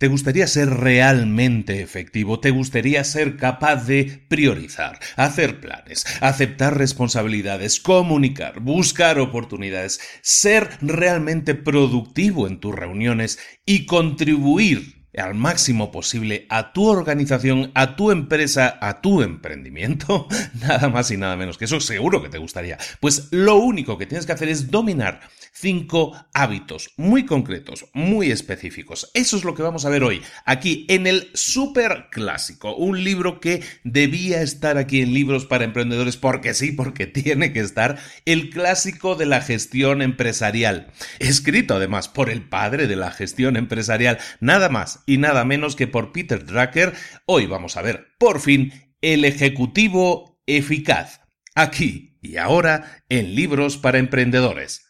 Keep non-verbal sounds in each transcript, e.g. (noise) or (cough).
¿Te gustaría ser realmente efectivo? ¿Te gustaría ser capaz de priorizar, hacer planes, aceptar responsabilidades, comunicar, buscar oportunidades, ser realmente productivo en tus reuniones y contribuir al máximo posible a tu organización, a tu empresa, a tu emprendimiento, (laughs) nada más y nada menos que eso seguro que te gustaría. Pues lo único que tienes que hacer es dominar cinco hábitos muy concretos, muy específicos. Eso es lo que vamos a ver hoy, aquí en el super clásico, un libro que debía estar aquí en libros para emprendedores porque sí, porque (laughs) tiene que estar, el clásico de la gestión empresarial, escrito además por el padre de la gestión empresarial, nada más y nada menos que por Peter Drucker, hoy vamos a ver por fin el Ejecutivo Eficaz, aquí y ahora en Libros para Emprendedores.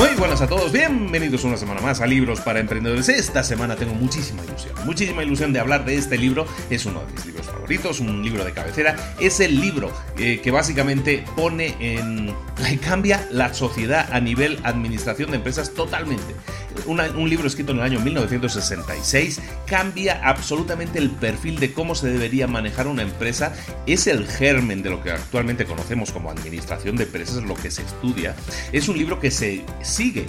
Muy buenas a todos, bienvenidos una semana más a Libros para Emprendedores. Esta semana tengo muchísima ilusión, muchísima ilusión de hablar de este libro. Es uno de mis libros favoritos, un libro de cabecera. Es el libro eh, que básicamente pone en... cambia la sociedad a nivel administración de empresas totalmente un libro escrito en el año 1966, cambia absolutamente el perfil de cómo se debería manejar una empresa. Es el germen de lo que actualmente conocemos como administración de empresas, lo que se estudia. Es un libro que se sigue,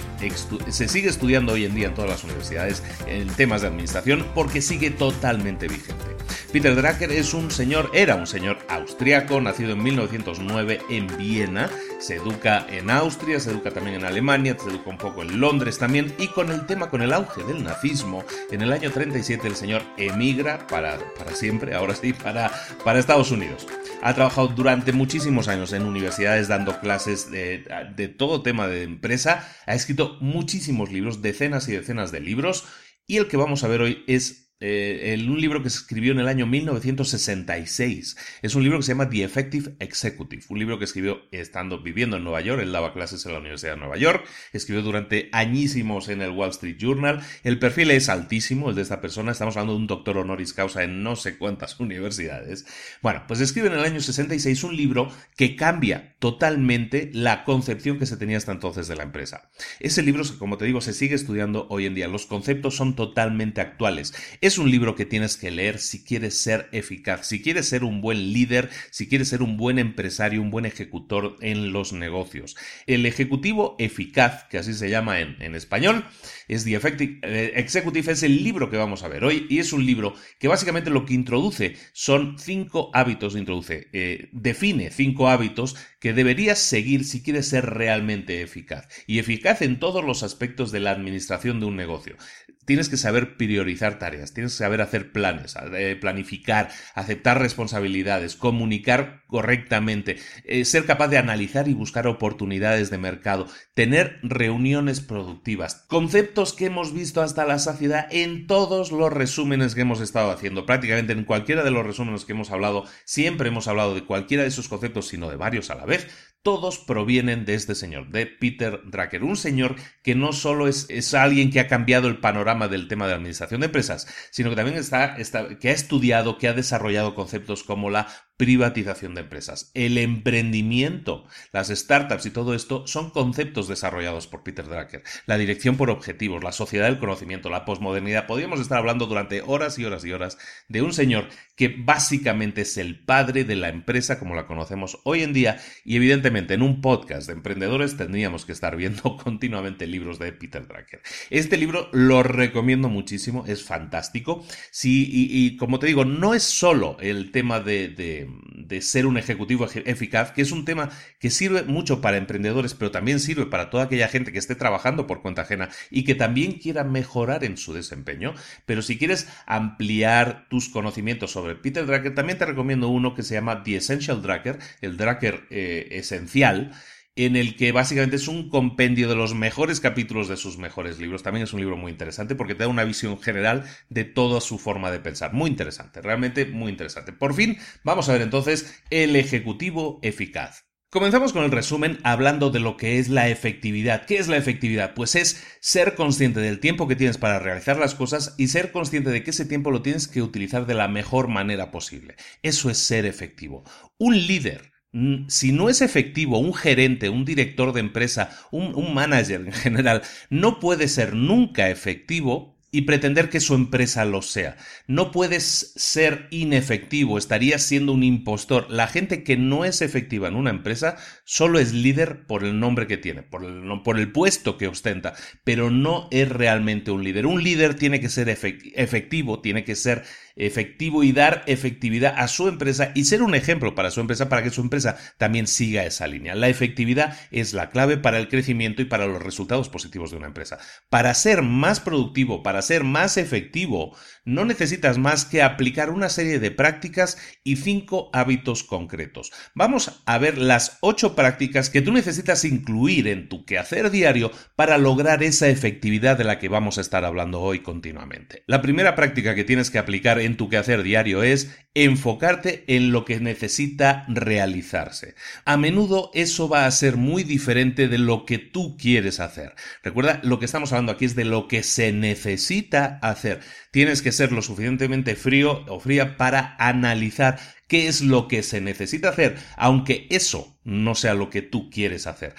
se sigue estudiando hoy en día en todas las universidades en temas de administración porque sigue totalmente vigente. Peter Drucker es un señor, era un señor austriaco, nacido en 1909 en Viena, se educa en Austria, se educa también en Alemania, se educa un poco en Londres también, y con el tema, con el auge del nazismo, en el año 37 el señor emigra para, para siempre, ahora sí, para, para Estados Unidos. Ha trabajado durante muchísimos años en universidades dando clases de, de todo tema de empresa, ha escrito muchísimos libros, decenas y decenas de libros, y el que vamos a ver hoy es eh, un libro que se escribió en el año 1966. Es un libro que se llama The Effective Executive, un libro que escribió estando viviendo en Nueva York, él daba clases en la Universidad de Nueva York, escribió durante añísimos en el Wall Street Journal, el perfil es altísimo, el de esta persona, estamos hablando de un doctor honoris causa en no sé cuántas (laughs) universidades. Bueno, pues escribe en el año 66 un libro que cambia totalmente la concepción que se tenía hasta entonces de la empresa. Ese libro, como te digo, se sigue estudiando hoy en día, los conceptos son totalmente actuales. Es un libro que tienes que leer si quieres ser eficaz, si quieres ser un buen líder, si quieres ser un buen empresario, un buen ejecutor en los negocios. El ejecutivo eficaz, que así se llama en, español, es The Effective eh, Executive, es el libro que vamos a ver hoy y es un libro que básicamente lo que introduce son cinco hábitos, introduce, eh, define cinco hábitos que deberías seguir si quieres ser realmente eficaz y eficaz en todos los aspectos de la administración de un negocio tienes que saber priorizar tareas, tienes que saber hacer planes, eh, planificar, aceptar responsabilidades, comunicar correctamente, eh, ser capaz de analizar y buscar oportunidades de mercado, tener reuniones productivas, conceptos que hemos visto hasta la saciedad en todos los resúmenes que hemos estado haciendo, prácticamente en cualquiera de los resúmenes que hemos hablado, siempre hemos hablado de cualquiera de esos conceptos, sino de varios a la vez, todos provienen de este señor, de Peter Drucker, un señor que no solo es, alguien que ha cambiado el panorama del tema de administración de empresas, sino que también está, que ha estudiado, que ha desarrollado conceptos como la privatización de empresas. El emprendimiento, las startups y todo esto son conceptos desarrollados por Peter Drucker. La dirección por objetivos, la sociedad del conocimiento, la posmodernidad. Podríamos estar hablando durante horas y horas y horas de un señor que básicamente es el padre de la empresa como la conocemos hoy en día y evidentemente en un podcast de emprendedores tendríamos que estar viendo (laughs) continuamente libros de Peter Drucker. Este libro lo recomiendo muchísimo, es fantástico. Sí, y, como te digo, no es solo el tema de, de ser un ejecutivo eficaz, que es un tema que sirve mucho para emprendedores, pero también sirve para toda aquella gente que esté trabajando por cuenta ajena y que también quiera mejorar en su desempeño. Pero si quieres ampliar tus conocimientos sobre Peter Drucker, también te recomiendo uno que se llama The Essential Drucker, el Drucker eh, esencial, en el que básicamente es un compendio de los mejores capítulos de sus mejores libros. También es un libro muy interesante porque te da una visión general de toda su forma de pensar. Muy interesante, realmente muy interesante. Por fin, vamos a ver entonces el Ejecutivo Eficaz. Comenzamos con el resumen hablando de lo que es la efectividad. ¿Qué es la efectividad? Pues es ser consciente del tiempo que tienes para realizar las cosas y ser consciente de que ese tiempo lo tienes que utilizar de la mejor manera posible. Eso es ser efectivo. Un líder si no es efectivo, un gerente, un director de empresa, un, un, manager en general, no puede ser nunca efectivo y pretender que su empresa lo sea. No puedes ser inefectivo, estarías siendo un impostor. La gente que no es efectiva en una empresa solo es líder por el nombre que tiene, por el, por el puesto que ostenta, pero no es realmente un líder. Un líder tiene que ser efectivo, tiene que ser efectivo y dar efectividad a su empresa y ser un ejemplo para su empresa para que su empresa también siga esa línea. La efectividad es la clave para el crecimiento y para los resultados positivos de una empresa. Para ser más productivo, para ser más efectivo, no necesitas más que aplicar una serie de prácticas y cinco hábitos concretos. Vamos a ver las ocho prácticas que tú necesitas incluir en tu quehacer diario para lograr esa efectividad de la que vamos a estar hablando hoy continuamente. La primera práctica que tienes que aplicar en tu quehacer diario es enfocarte en lo que necesita realizarse. A menudo eso va a ser muy diferente de lo que tú quieres hacer. Recuerda, lo que estamos hablando aquí es de lo que se necesita hacer. Tienes que ser lo suficientemente frío o fría para analizar qué es lo que se necesita hacer, aunque eso no sea lo que tú quieres hacer.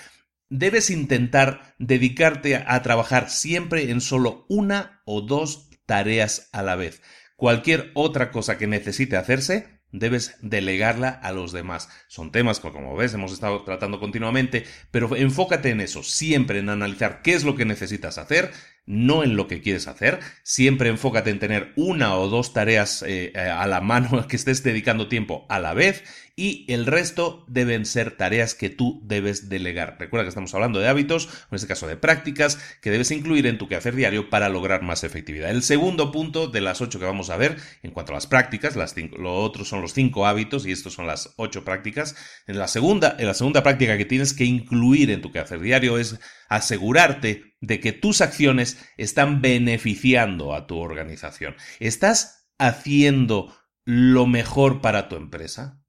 Debes intentar dedicarte a trabajar siempre en solo una o dos tareas a la vez. Cualquier otra cosa que necesite hacerse, debes delegarla a los demás. Son temas que, como ves, hemos estado tratando continuamente, pero enfócate en eso, siempre en analizar qué es lo que necesitas hacer no en lo que quieres hacer. Siempre enfócate en tener una o dos tareas eh, eh, a la mano (laughs) que estés dedicando tiempo a la vez y el resto deben ser tareas que tú debes delegar. Recuerda que estamos hablando de hábitos, en este caso de prácticas, que debes incluir en tu quehacer diario para lograr más efectividad. El segundo punto de las ocho que vamos a ver en cuanto a las prácticas, lo otro son los cinco hábitos y estos son las ocho prácticas. En la segunda, en la segunda práctica que tienes que incluir en tu quehacer diario es asegurarte de que tus acciones están beneficiando a tu organización. ¿Estás haciendo lo mejor para tu empresa?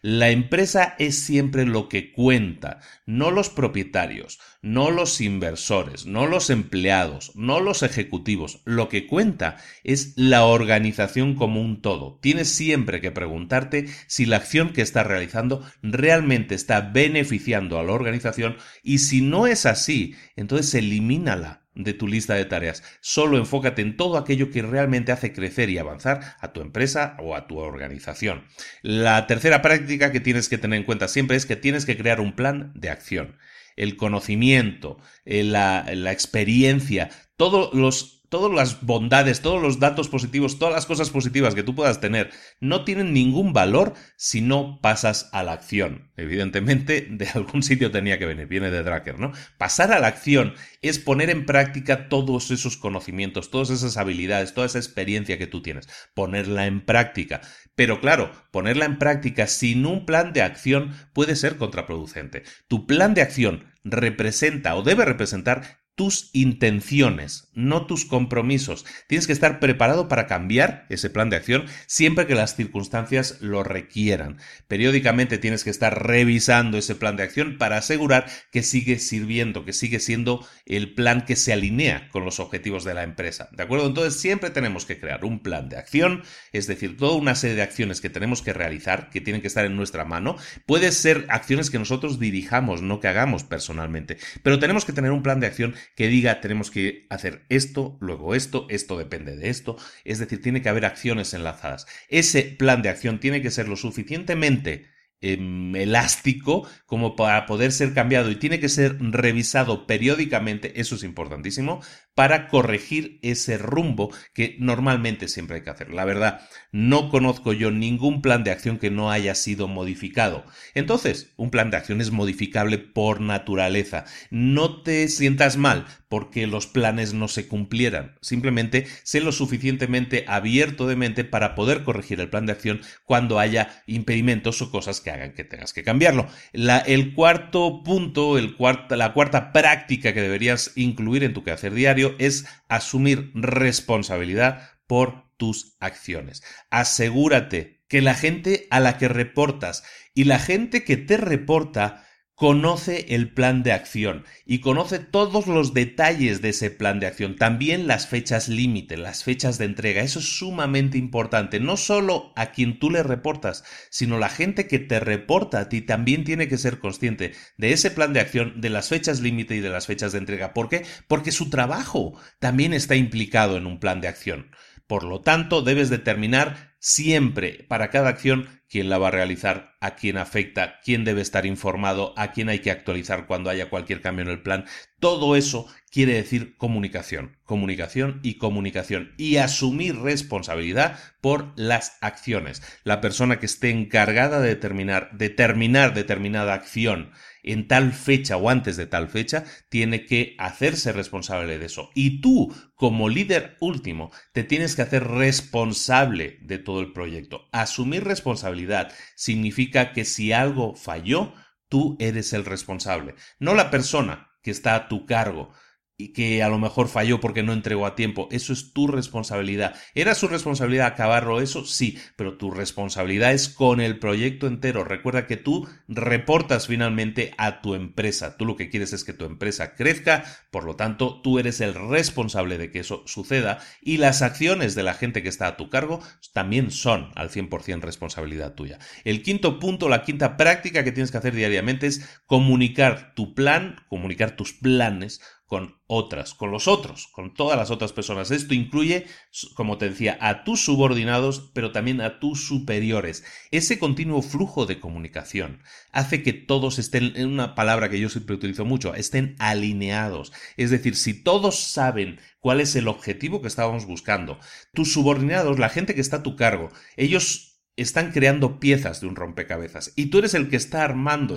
La empresa es siempre lo que cuenta, no los propietarios, no los inversores, no los empleados, no los ejecutivos. Lo que cuenta es la organización como un todo. Tienes siempre que preguntarte si la acción que estás realizando realmente está beneficiando a la organización y si no es así, entonces elimínala de tu lista de tareas. Solo enfócate en todo aquello que realmente hace crecer y avanzar a tu empresa o a tu organización. La tercera práctica que tienes que tener en cuenta siempre es que tienes que crear un plan de acción. El conocimiento, eh, la, la experiencia, todos los todas las bondades, todos los datos positivos, todas las cosas positivas que tú puedas tener, no tienen ningún valor si no pasas a la acción. Evidentemente, de (laughs) algún sitio tenía que venir, viene de Drucker, ¿no? Pasar a la acción es poner en práctica todos esos conocimientos, todas esas habilidades, toda esa experiencia que tú tienes, ponerla en práctica. Pero claro, ponerla en práctica sin un plan de acción puede ser contraproducente. Tu plan de acción representa o debe representar tus intenciones, no tus compromisos. Tienes que estar preparado para cambiar ese plan de acción siempre que las circunstancias lo requieran. Periódicamente tienes que estar revisando ese plan de acción para asegurar que sigue sirviendo, que sigue siendo el plan que se alinea con los objetivos de la empresa. ¿De acuerdo? Entonces siempre tenemos que crear un plan de acción, es decir, toda una serie de acciones que tenemos que realizar, que tienen que estar en nuestra mano. Puede ser acciones que nosotros dirijamos, no que hagamos personalmente, pero tenemos que tener un plan de acción que diga tenemos que hacer esto, luego esto, esto depende de esto, es decir, tiene que haber acciones enlazadas. Ese plan de acción tiene que ser lo suficientemente Em, elástico como para poder ser cambiado y tiene que ser revisado periódicamente, eso es importantísimo, para corregir ese rumbo que normalmente siempre hay que hacer. La verdad, no conozco yo ningún plan de acción que no haya sido modificado. Entonces, un plan de acción es modificable por naturaleza. No te sientas mal porque los planes no se cumplieran. Simplemente sé lo suficientemente abierto de mente para poder corregir el plan de acción cuando haya impedimentos o cosas que hagan que tengas que cambiarlo. el cuarto punto, la cuarta práctica que deberías incluir en tu quehacer diario es asumir responsabilidad por tus acciones. Asegúrate que la gente a la que reportas y la gente que te reporta conoce el plan de acción y conoce todos los detalles de ese plan de acción, también las fechas límite, las fechas de entrega. Eso es sumamente importante, no solo a quien tú le reportas, sino la gente que te reporta a ti también tiene que ser consciente de ese plan de acción, de las fechas límite y de las fechas de entrega. ¿Por qué? Porque su trabajo también está implicado en un plan de acción. Por lo tanto, debes determinar siempre para cada acción quién la va a realizar, a quién afecta, quién debe estar informado, a quién hay que actualizar cuando haya cualquier cambio en el plan. Todo eso quiere decir comunicación, comunicación y comunicación y asumir responsabilidad por las acciones. La persona que esté encargada de determinar, determinar determinada acción en tal fecha o antes de tal fecha, tiene que hacerse responsable de eso. Y tú, como líder último, te tienes que hacer responsable de todo el proyecto. Asumir responsabilidad significa que si algo falló, tú eres el responsable, no la persona que está a tu cargo y que a lo mejor falló porque no entregó a tiempo. Eso es tu responsabilidad. ¿Era su responsabilidad acabarlo eso? Sí, pero tu responsabilidad es con el proyecto entero. Recuerda que tú reportas finalmente a tu empresa. Tú lo que quieres es que tu empresa crezca, por lo tanto, tú eres el responsable de que eso suceda y las acciones de la gente que está a tu cargo también son al 100% responsabilidad tuya. El quinto punto, la quinta práctica que tienes que hacer diariamente es comunicar tu plan, comunicar tus planes con otras, con los otros, con todas las otras personas. Esto incluye, como te decía, a tus subordinados, pero también a tus superiores. Ese continuo flujo de comunicación hace que todos estén, en una palabra que yo siempre utilizo mucho, estén alineados. Es decir, si todos saben cuál es el objetivo que estábamos buscando, tus subordinados, la gente que está a tu cargo, ellos están creando piezas de un rompecabezas y tú eres el que está armando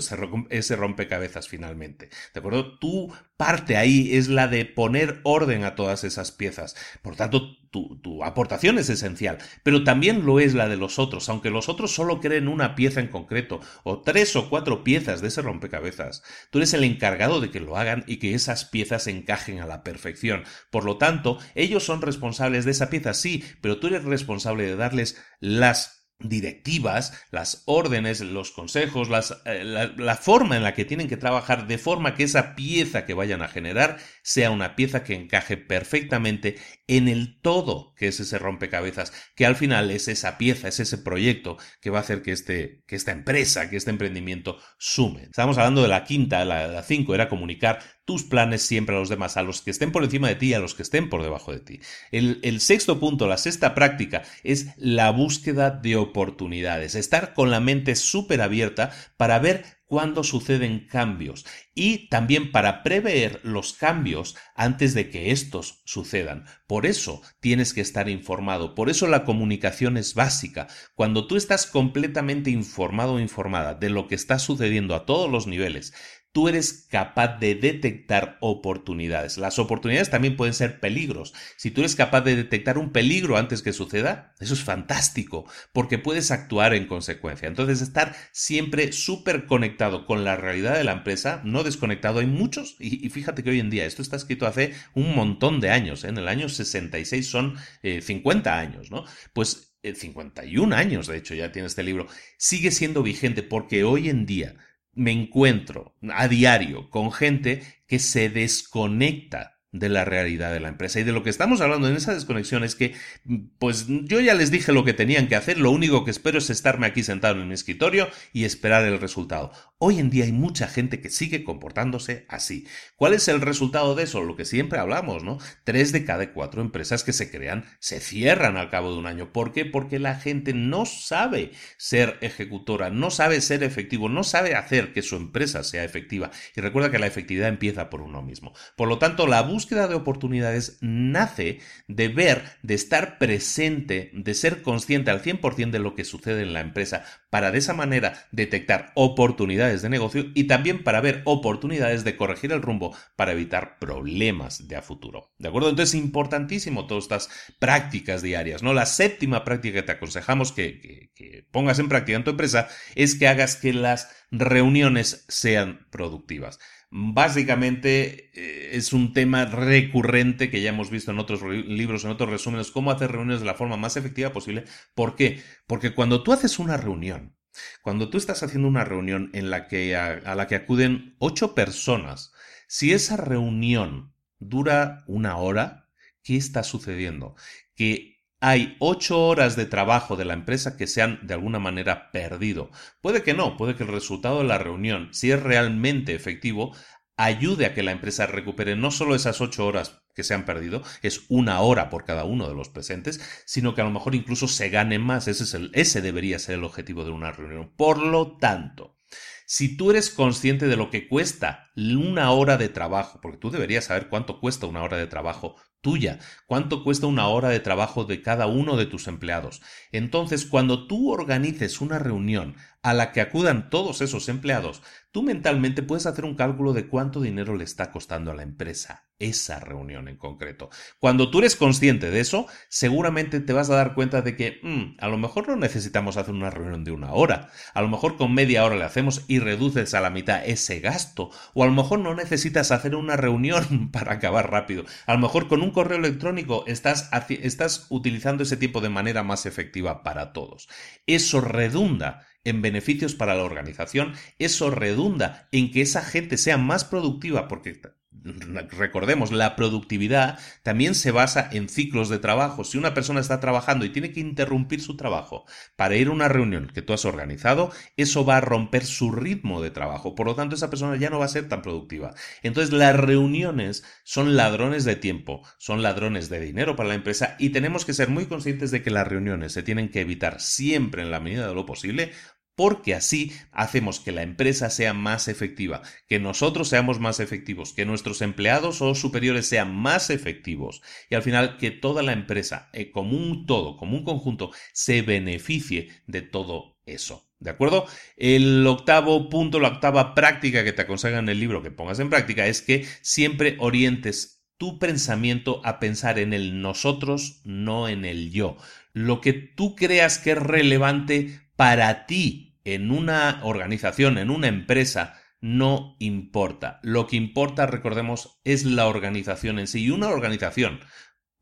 ese, rompecabezas finalmente. ¿De acuerdo? Tu parte ahí es la de poner orden a todas esas piezas. Por tanto, tu, tu, aportación es esencial, pero también lo es la de los otros, aunque los otros solo creen una pieza en concreto o tres o cuatro piezas de ese rompecabezas. Tú eres el encargado de que lo hagan y que esas piezas encajen a la perfección. Por lo tanto, ellos son responsables de esa pieza, sí, pero tú eres responsable de darles las directivas, las órdenes, los consejos, eh, la, forma en la que tienen que trabajar de forma que esa pieza que vayan a generar sea una pieza que encaje perfectamente en el todo que es ese rompecabezas, que al final es esa pieza, es ese proyecto que va a hacer que, este, que esta empresa, que este emprendimiento sume. Estamos hablando de la quinta, la cinco, era comunicar tus planes siempre a los demás, a los que estén por encima de ti y a los que estén por debajo de ti. El, el sexto punto, la sexta práctica, es la búsqueda de oportunidades, estar con la mente súper abierta para ver cuándo suceden cambios y también para prever los cambios antes de que estos sucedan. Por eso tienes que estar informado, por eso la comunicación es básica. Cuando tú estás completamente informado o informada de lo que está sucediendo a todos los niveles, tú eres capaz de detectar oportunidades. Las oportunidades también pueden ser peligros. Si tú eres capaz de detectar un peligro antes que suceda, eso es fantástico, porque puedes actuar en consecuencia. Entonces, estar siempre súper conectado con la realidad de la empresa, no desconectado. Hay muchos, y, fíjate que hoy en día, esto está escrito hace un montón de años, ¿eh? en el año 66 son 50 eh, años, ¿no? Pues 51 eh, años, de hecho, ya tiene este libro, sigue siendo vigente porque hoy en día me encuentro a diario con gente que se desconecta de la realidad de la empresa. Y de lo que estamos hablando en esa desconexión es que, pues yo ya les dije lo que tenían que hacer, lo único que espero es estarme aquí sentado en mi escritorio y esperar el resultado. Hoy en día hay mucha gente que sigue comportándose así. ¿Cuál es el resultado de eso? Lo que siempre hablamos, ¿no? Tres de cada cuatro empresas que se crean se cierran al cabo de un año. ¿Por qué? Porque la gente no sabe ser ejecutora, no sabe ser efectivo, no sabe hacer que su empresa sea efectiva. Y recuerda que la efectividad empieza por uno mismo. Por lo tanto, la búsqueda de oportunidades nace de ver, de estar presente, de ser consciente al 100% de lo que sucede en la empresa, para de esa manera detectar oportunidades de negocio y también para ver oportunidades de corregir el rumbo para evitar problemas de a futuro. ¿De acuerdo? Entonces, importantísimo todas estas prácticas diarias, ¿no? La séptima práctica que te aconsejamos que, pongas en práctica en tu empresa es que hagas que las reuniones sean productivas. Básicamente eh, es un tema recurrente que ya hemos visto en otros libros, en otros resúmenes, cómo hacer reuniones de la forma más efectiva posible. ¿Por qué? Porque cuando tú haces una reunión, cuando tú estás haciendo una reunión en la que a la que acuden ocho personas, si esa reunión dura una hora, ¿qué está sucediendo? Que hay ocho horas de trabajo de la empresa que se han de alguna manera perdido. Puede que no, puede que el resultado de la reunión, si es realmente efectivo, ayude a que la empresa recupere no solo esas ocho horas que se han perdido, es una hora por cada uno de los presentes, sino que a lo mejor incluso se gane más. Ese, es el, ese debería ser el objetivo de una reunión. Por lo tanto, si tú eres consciente de lo que cuesta una hora de trabajo, porque tú deberías saber cuánto cuesta una hora de trabajo tuya, cuánto cuesta una hora de trabajo de cada uno de tus empleados. Entonces, cuando tú organices una reunión a la que acudan todos esos empleados, tú mentalmente puedes hacer un cálculo de cuánto dinero le está costando a la empresa esa reunión en concreto. Cuando tú eres consciente de eso, seguramente te vas a dar cuenta de que mm, a lo mejor no necesitamos hacer una reunión de una hora, a lo mejor con media hora le hacemos y reduces a la mitad ese gasto, o a lo mejor no necesitas hacer una reunión (laughs) para acabar rápido, a lo mejor con un correo electrónico estás, estás utilizando ese tiempo de manera más efectiva para todos. Eso redunda en beneficios para la organización, eso redunda en que esa gente sea más productiva porque recordemos, la productividad también se basa en ciclos de trabajo. Si una persona está trabajando y tiene que interrumpir su trabajo para ir a una reunión que tú has organizado, eso va a romper su ritmo de trabajo. Por lo tanto, esa persona ya no va a ser tan productiva. Entonces, las reuniones son ladrones de tiempo, son ladrones de dinero para la empresa y tenemos que ser muy conscientes de que las reuniones se tienen que evitar siempre en la medida de lo posible porque así hacemos que la empresa sea más efectiva, que nosotros seamos más efectivos, que nuestros empleados o superiores sean más efectivos y al final que toda la empresa, eh, como un todo, como un conjunto, se beneficie de todo eso. ¿De acuerdo? El octavo punto, la octava práctica que te aconseja en el libro que pongas en práctica es que siempre orientes tu pensamiento a pensar en el nosotros, no en el yo. Lo que tú creas que es relevante para ti en una organización, en una empresa, no importa. Lo que importa, recordemos, es la organización en sí. Y una organización,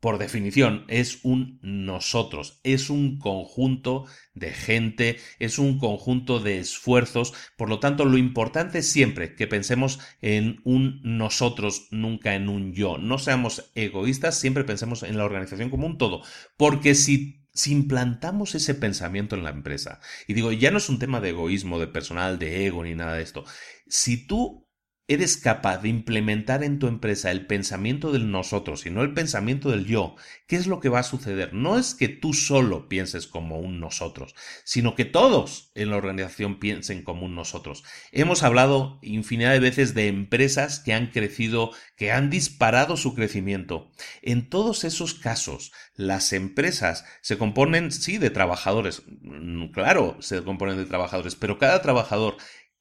por definición, es un nosotros, es un conjunto de gente, es un conjunto de esfuerzos. Por lo tanto, lo importante es siempre que pensemos en un nosotros, nunca en un yo. No seamos egoístas, siempre pensemos en la organización como un todo. Porque si si implantamos ese pensamiento en la empresa, y digo, ya no es un tema de egoísmo, de personal, de ego, ni nada de esto, si tú eres capaz de implementar en tu empresa el pensamiento del nosotros y no el pensamiento del yo, ¿qué es lo que va a suceder? No es que tú solo pienses como un nosotros, sino que todos en la organización piensen como un nosotros. Hemos hablado infinidad de veces de empresas que han crecido, que han disparado su crecimiento. En todos esos casos, las empresas se componen, sí, de trabajadores, mm, claro, se componen de trabajadores, pero cada trabajador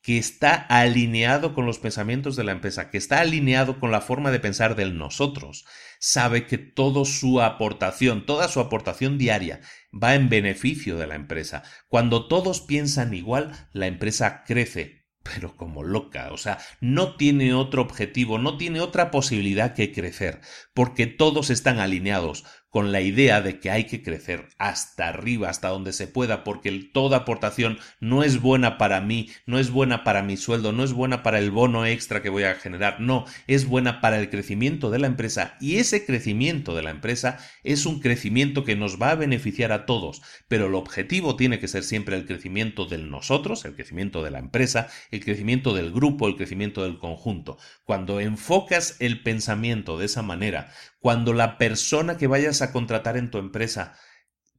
que está alineado con los pensamientos de la empresa, que está alineado con la forma de pensar del nosotros, sabe que toda su aportación, toda su aportación diaria va en beneficio de la empresa. Cuando todos piensan igual, la empresa crece, pero como loca, o sea, no tiene otro objetivo, no tiene otra posibilidad que crecer, porque todos están alineados con la idea de que hay que crecer hasta arriba, hasta donde se pueda, porque toda aportación no es buena para mí, no es buena para mi sueldo, no es buena para el bono extra que voy a generar, no, es buena para el crecimiento de la empresa y ese crecimiento de la empresa es un crecimiento que nos va a beneficiar a todos, pero el objetivo tiene que ser siempre el crecimiento del nosotros, el crecimiento de la empresa, el crecimiento del grupo, el crecimiento del conjunto. Cuando enfocas el pensamiento de esa manera, cuando la persona que vayas a contratar en tu empresa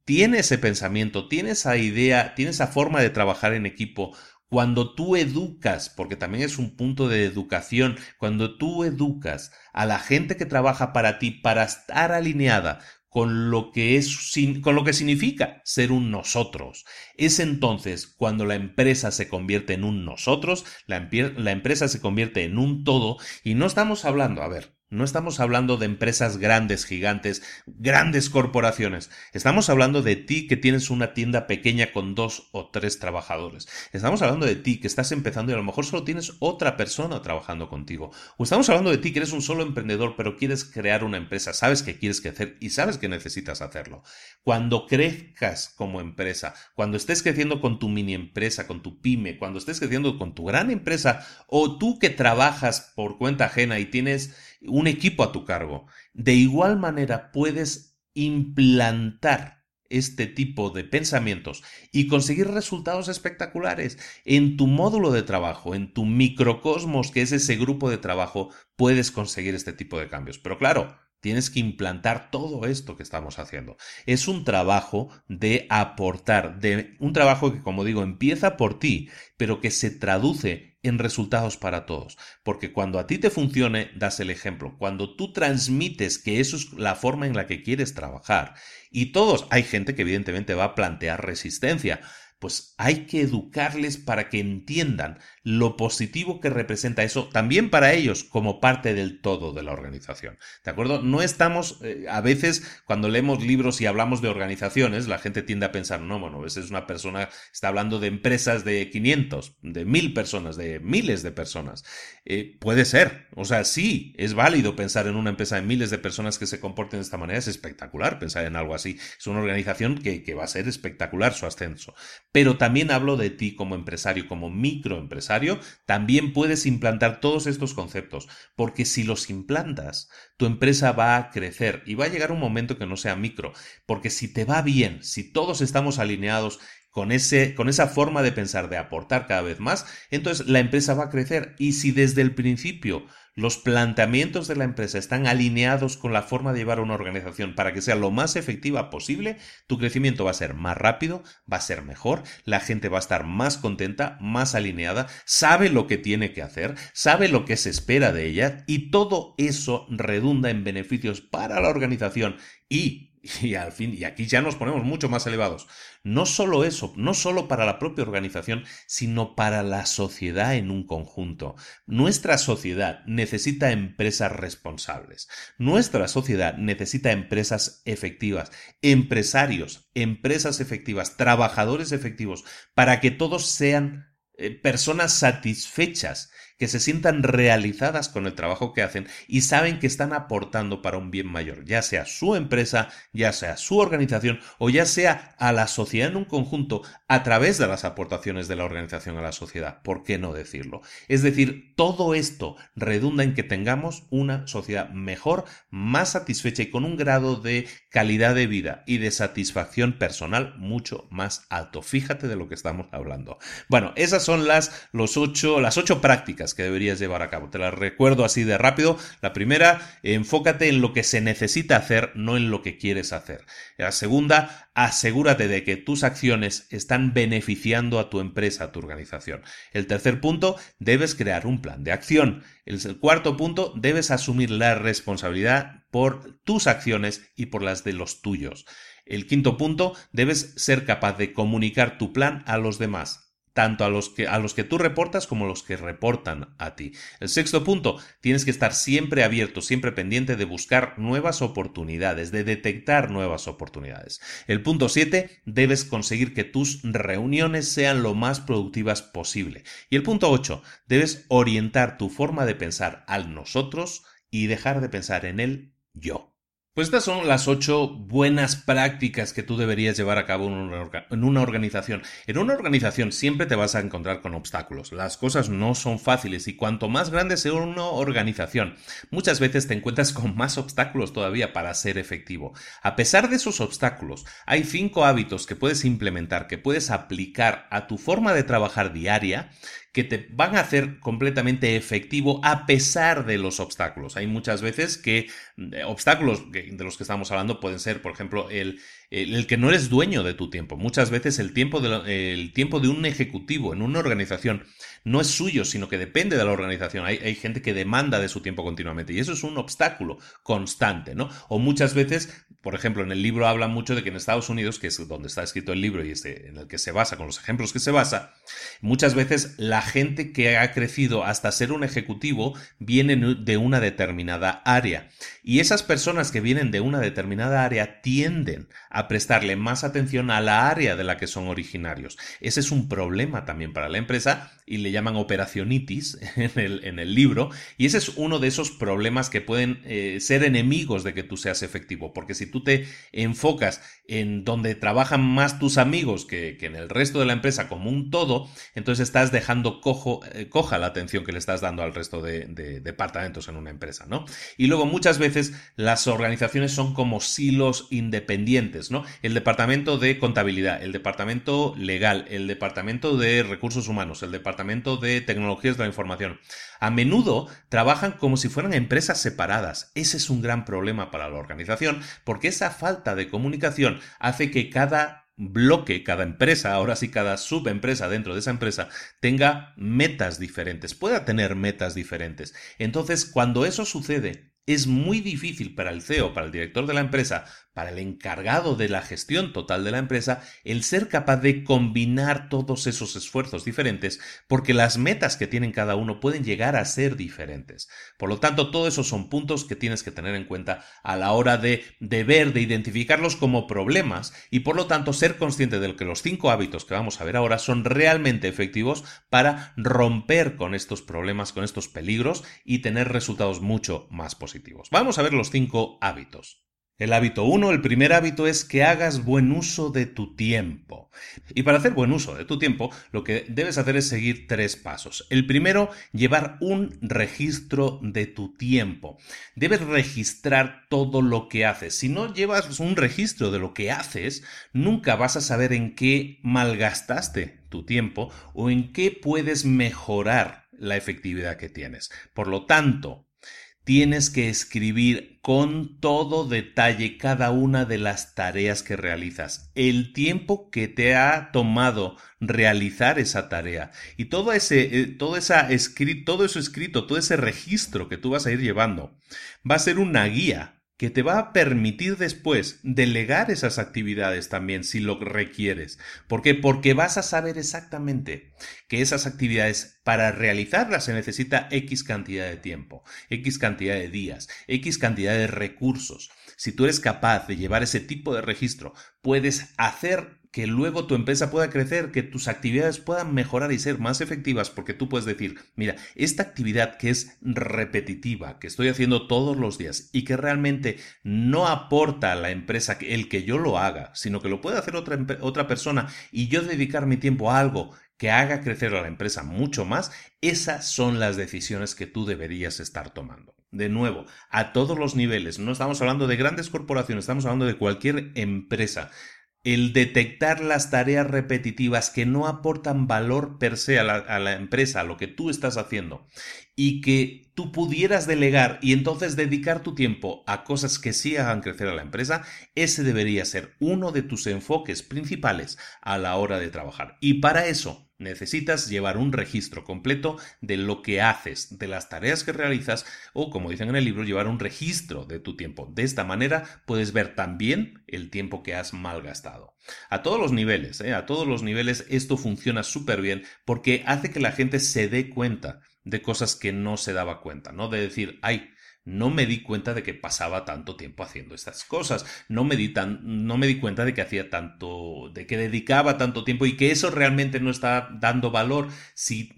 tiene ese pensamiento, tiene esa idea, tiene esa forma de trabajar en equipo, cuando tú educas, porque también es un punto de educación, cuando tú educas a la gente que trabaja para ti para estar alineada con lo que es con lo que significa ser un nosotros. Es entonces cuando la empresa se convierte en un nosotros, la, la empresa se convierte en un todo y no estamos hablando, a ver, no estamos hablando de empresas grandes, gigantes, grandes corporaciones. Estamos hablando de ti que tienes una tienda pequeña con dos o tres trabajadores. Estamos hablando de ti que estás empezando y a lo mejor solo tienes otra persona trabajando contigo. O estamos hablando de ti que eres un solo emprendedor pero quieres crear una empresa, sabes que quieres crecer y sabes que necesitas hacerlo. Cuando crezcas como empresa, cuando estés creciendo con tu mini empresa, con tu pyme, cuando estés creciendo con tu gran empresa o tú que trabajas por cuenta ajena y tienes un equipo a tu cargo. De igual manera puedes implantar este tipo de pensamientos y conseguir resultados espectaculares en tu módulo de trabajo, en tu microcosmos que es ese grupo de trabajo, puedes conseguir este tipo de cambios. Pero claro, Tienes que implantar todo esto que estamos haciendo. Es un trabajo de aportar, de un trabajo que, como digo, empieza por ti, pero que se traduce en resultados para todos. Porque cuando a ti te funcione, das el ejemplo. Cuando tú transmites que eso es la forma en la que quieres trabajar, y todos, hay gente que evidentemente va a plantear resistencia, pues hay que educarles para que entiendan lo positivo que representa eso también para ellos como parte del todo de la organización. ¿De acuerdo? No estamos, eh, a veces cuando leemos libros y hablamos de organizaciones, la gente tiende a pensar, no, bueno, esa es una persona, está hablando de empresas de 500, de 1000 personas, de miles de personas. Eh, puede ser, o sea, sí, es válido pensar en una empresa de miles de personas que se comporten de esta manera, es espectacular pensar en algo así. Es una organización que, que va a ser espectacular su ascenso pero también hablo de ti como empresario, como microempresario, también puedes implantar todos estos conceptos, porque si los implantas, tu empresa va a crecer y va a llegar un momento que no sea micro, porque si te va bien, si todos estamos alineados con, ese, con esa forma de pensar, de aportar cada vez más, entonces la empresa va a crecer. Y si desde el principio los planteamientos de la empresa están alineados con la forma de llevar una organización. Para que sea lo más efectiva posible, tu crecimiento va a ser más rápido, va a ser mejor, la gente va a estar más contenta, más alineada, sabe lo que tiene que hacer, sabe lo que se espera de ella y todo eso redunda en beneficios para la organización y (laughs) y al fin, y aquí ya nos ponemos mucho más elevados. No solo eso, no solo para la propia organización, sino para la sociedad en un conjunto. Nuestra sociedad necesita empresas responsables. Nuestra sociedad necesita empresas efectivas, empresarios, empresas efectivas, trabajadores efectivos, para que todos sean eh, personas satisfechas que se sientan realizadas con el trabajo que hacen y saben que están aportando para un bien mayor, ya sea su empresa, ya sea su organización o ya sea a la sociedad en un conjunto a través de las aportaciones de la organización a la sociedad. ¿Por qué no decirlo? Es decir, todo esto redunda en que tengamos una sociedad mejor, más satisfecha y con un grado de calidad de vida y de satisfacción personal mucho más alto. Fíjate de lo que estamos hablando. Bueno, esas son las, los ocho, las ocho prácticas que deberías llevar a cabo. Te las recuerdo así de rápido. La primera, enfócate en lo que se necesita hacer, no en lo que quieres hacer. La segunda, asegúrate de que tus acciones están beneficiando a tu empresa, a tu organización. El tercer punto, debes crear un plan de acción. El cuarto punto, debes asumir la responsabilidad por tus acciones y por las de los tuyos. El quinto punto, debes ser capaz de comunicar tu plan a los demás. Tanto a los, que, a los que tú reportas como a los que reportan a ti. El sexto punto, tienes que estar siempre abierto, siempre pendiente de buscar nuevas oportunidades, de detectar nuevas oportunidades. El punto siete, debes conseguir que tus reuniones sean lo más productivas posible. Y el punto ocho, debes orientar tu forma de pensar al nosotros y dejar de pensar en el yo. Pues estas son las ocho buenas prácticas que tú deberías llevar a cabo en una, organización. En una organización siempre te vas a encontrar con obstáculos. Las cosas no son fáciles y cuanto más grande sea una organización, muchas veces te encuentras con más obstáculos todavía para ser efectivo. A pesar de esos obstáculos, hay cinco hábitos que puedes implementar, que puedes aplicar a tu forma de trabajar diaria que te van a hacer completamente efectivo a pesar de los obstáculos. Hay muchas veces que eh, obstáculos de los que estamos hablando pueden ser, por ejemplo, el, el, que no eres dueño de tu tiempo. Muchas veces el tiempo, de, el tiempo de un ejecutivo en una organización no es suyo, sino que depende de la organización. Hay, hay, gente que demanda de su tiempo continuamente y eso es un obstáculo constante, ¿no? O muchas veces, por ejemplo, en el libro habla mucho de que en Estados Unidos, que es donde está escrito el libro y este, en el que se basa, con los ejemplos que se basa, muchas veces la gente que ha crecido hasta ser un ejecutivo viene de una determinada área. Y esas personas que vienen de una determinada área tienden a prestarle más atención a la área de la que son originarios. Ese es un problema también para la empresa y le llaman operacionitis (laughs) en el, en el libro. Y ese es uno de esos problemas que pueden eh, ser enemigos de que tú seas efectivo. Porque si tú te enfocas en donde trabajan más tus amigos que, en el resto de la empresa como un todo, entonces estás dejando cojo, eh, coja la atención que le estás dando al resto de, de departamentos en una empresa, ¿no? Y luego muchas veces las organizaciones son como silos independientes, El departamento de contabilidad, el departamento legal, el departamento de recursos humanos, el departamento de Tecnologías de la Información. A menudo trabajan como si fueran empresas separadas. Ese es un gran problema para la organización porque esa falta de comunicación hace que cada bloque, cada empresa, ahora sí cada subempresa dentro de esa empresa, tenga metas diferentes, pueda tener metas diferentes. Entonces, cuando eso sucede, es muy difícil para el CEO, para el director de la empresa, para el encargado de la gestión total de la empresa el ser capaz de combinar todos esos esfuerzos diferentes porque las metas que tienen cada uno pueden llegar a ser diferentes. Por lo tanto, todos esos son puntos que tienes que tener en cuenta a la hora de, ver, de identificarlos como problemas y por lo tanto ser consciente de que los cinco hábitos que vamos a ver ahora son realmente efectivos para romper con estos problemas, con estos peligros y tener resultados mucho más positivos. Vamos a ver los cinco hábitos. El hábito 1, el primer hábito es que hagas buen uso de tu tiempo. Y para hacer buen uso de tu tiempo, lo que debes hacer es seguir tres pasos. El primero, llevar un registro de tu tiempo. Debes registrar todo lo que haces. Si no llevas un registro de lo que haces, nunca vas a saber en qué malgastaste tu tiempo o en qué puedes mejorar la efectividad que tienes. Por lo tanto, tienes que escribir con todo detalle cada una de las tareas que realizas, el tiempo que te ha tomado realizar esa tarea. Y todo ese, eh, todo, esa todo eso escrito, todo ese registro que tú vas a ir llevando va a ser una guía que te va a permitir después delegar esas actividades también si lo requieres. ¿Por qué? Porque vas a saber exactamente que esas actividades para realizarlas se necesita X cantidad de tiempo, X cantidad de días, X cantidad de recursos. Si tú eres capaz de llevar ese tipo de registro, puedes hacer que luego tu empresa pueda crecer, que tus actividades puedan mejorar y ser más efectivas, porque tú puedes decir, mira, esta actividad que es repetitiva, que estoy haciendo todos los días y que realmente no aporta a la empresa el que yo lo haga, sino que lo puede hacer otra, otra persona y yo dedicar mi tiempo a algo que haga crecer a la empresa mucho más, esas son las decisiones que tú deberías estar tomando. De nuevo, a todos los niveles, no estamos hablando de grandes corporaciones, estamos hablando de cualquier empresa el detectar las tareas repetitivas que no aportan valor per se a la, empresa, a lo que tú estás haciendo, y que tú pudieras delegar y entonces dedicar tu tiempo a cosas que sí hagan crecer a la empresa, ese debería ser uno de tus enfoques principales a la hora de trabajar. Y para eso Necesitas llevar un registro completo de lo que haces, de las tareas que realizas o, como dicen en el libro, llevar un registro de tu tiempo. De esta manera puedes ver también el tiempo que has malgastado. A todos los niveles, ¿eh? a todos los niveles esto funciona súper bien porque hace que la gente se dé cuenta de cosas que no se daba cuenta, ¿no? De decir, ay, no me di cuenta de que pasaba tanto tiempo haciendo estas cosas, no me di, tan, no me di cuenta de que hacía tanto, de que dedicaba tanto tiempo y que eso realmente no está dando valor. Si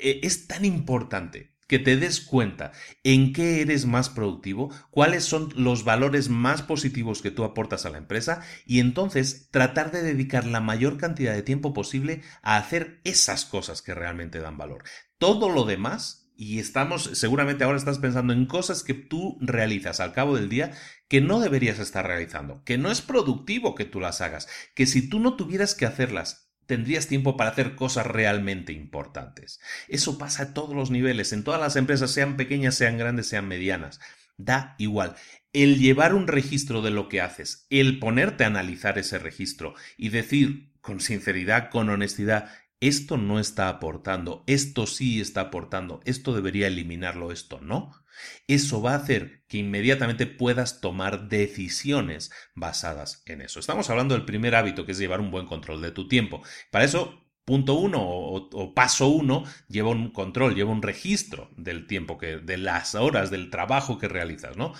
eh, es tan importante que te des cuenta en qué eres más productivo, cuáles son los valores más positivos que tú aportas a la empresa y entonces tratar de dedicar la mayor cantidad de tiempo posible a hacer esas cosas que realmente dan valor. Todo lo demás y estamos, seguramente ahora estás pensando en cosas que tú realizas al cabo del día que no deberías estar realizando, que no es productivo que tú las hagas, que si tú no tuvieras que hacerlas, tendrías tiempo para hacer cosas realmente importantes. Eso pasa a todos los niveles, en todas las empresas, sean pequeñas, sean grandes, sean medianas. Da igual. El llevar un registro de lo que haces, el ponerte a analizar ese registro y decir con sinceridad, con honestidad, esto no está aportando, esto sí está aportando, esto debería eliminarlo, esto no. Eso va a hacer que inmediatamente puedas tomar decisiones basadas en eso. Estamos hablando del primer hábito, que es llevar un buen control de tu tiempo. Para eso punto uno o, paso uno lleva un control, lleva un registro del tiempo que, de las horas, del trabajo que realizas, ¿no?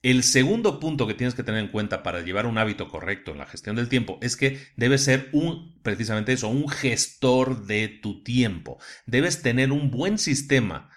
El segundo punto que tienes que tener en cuenta para llevar un hábito correcto en la gestión del tiempo es que debes ser un, precisamente eso, un gestor de tu tiempo. Debes tener un buen sistema,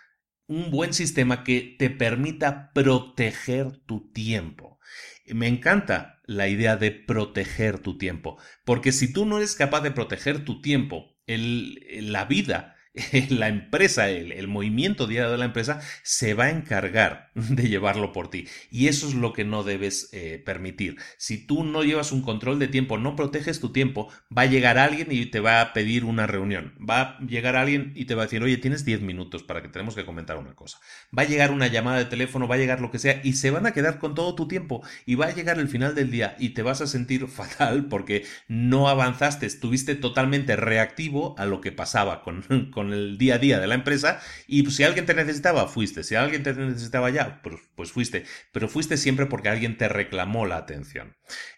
un buen sistema que te permita proteger tu tiempo. Me encanta la idea de proteger tu tiempo, porque si tú no eres capaz de proteger tu tiempo, el, la vida (laughs) la empresa, el, movimiento diario de la empresa se va a encargar (laughs) de llevarlo por ti. Y eso es lo que no debes eh, permitir. Si tú no llevas un control de tiempo, no proteges tu tiempo, va a llegar alguien y te va a pedir una reunión. Va a llegar alguien y te va a decir, oye, tienes 10 minutos para que tenemos que comentar una cosa. Va a llegar una llamada de teléfono, va a llegar lo que sea y se van a quedar con todo tu tiempo. Y va a llegar el final del día y te vas a sentir (laughs) fatal porque no avanzaste, estuviste totalmente reactivo a lo que pasaba con con el día a día de la empresa y pues, si alguien te necesitaba, fuiste. Si alguien te necesitaba ya, pues, pues fuiste. Pero fuiste siempre porque alguien te reclamó la atención.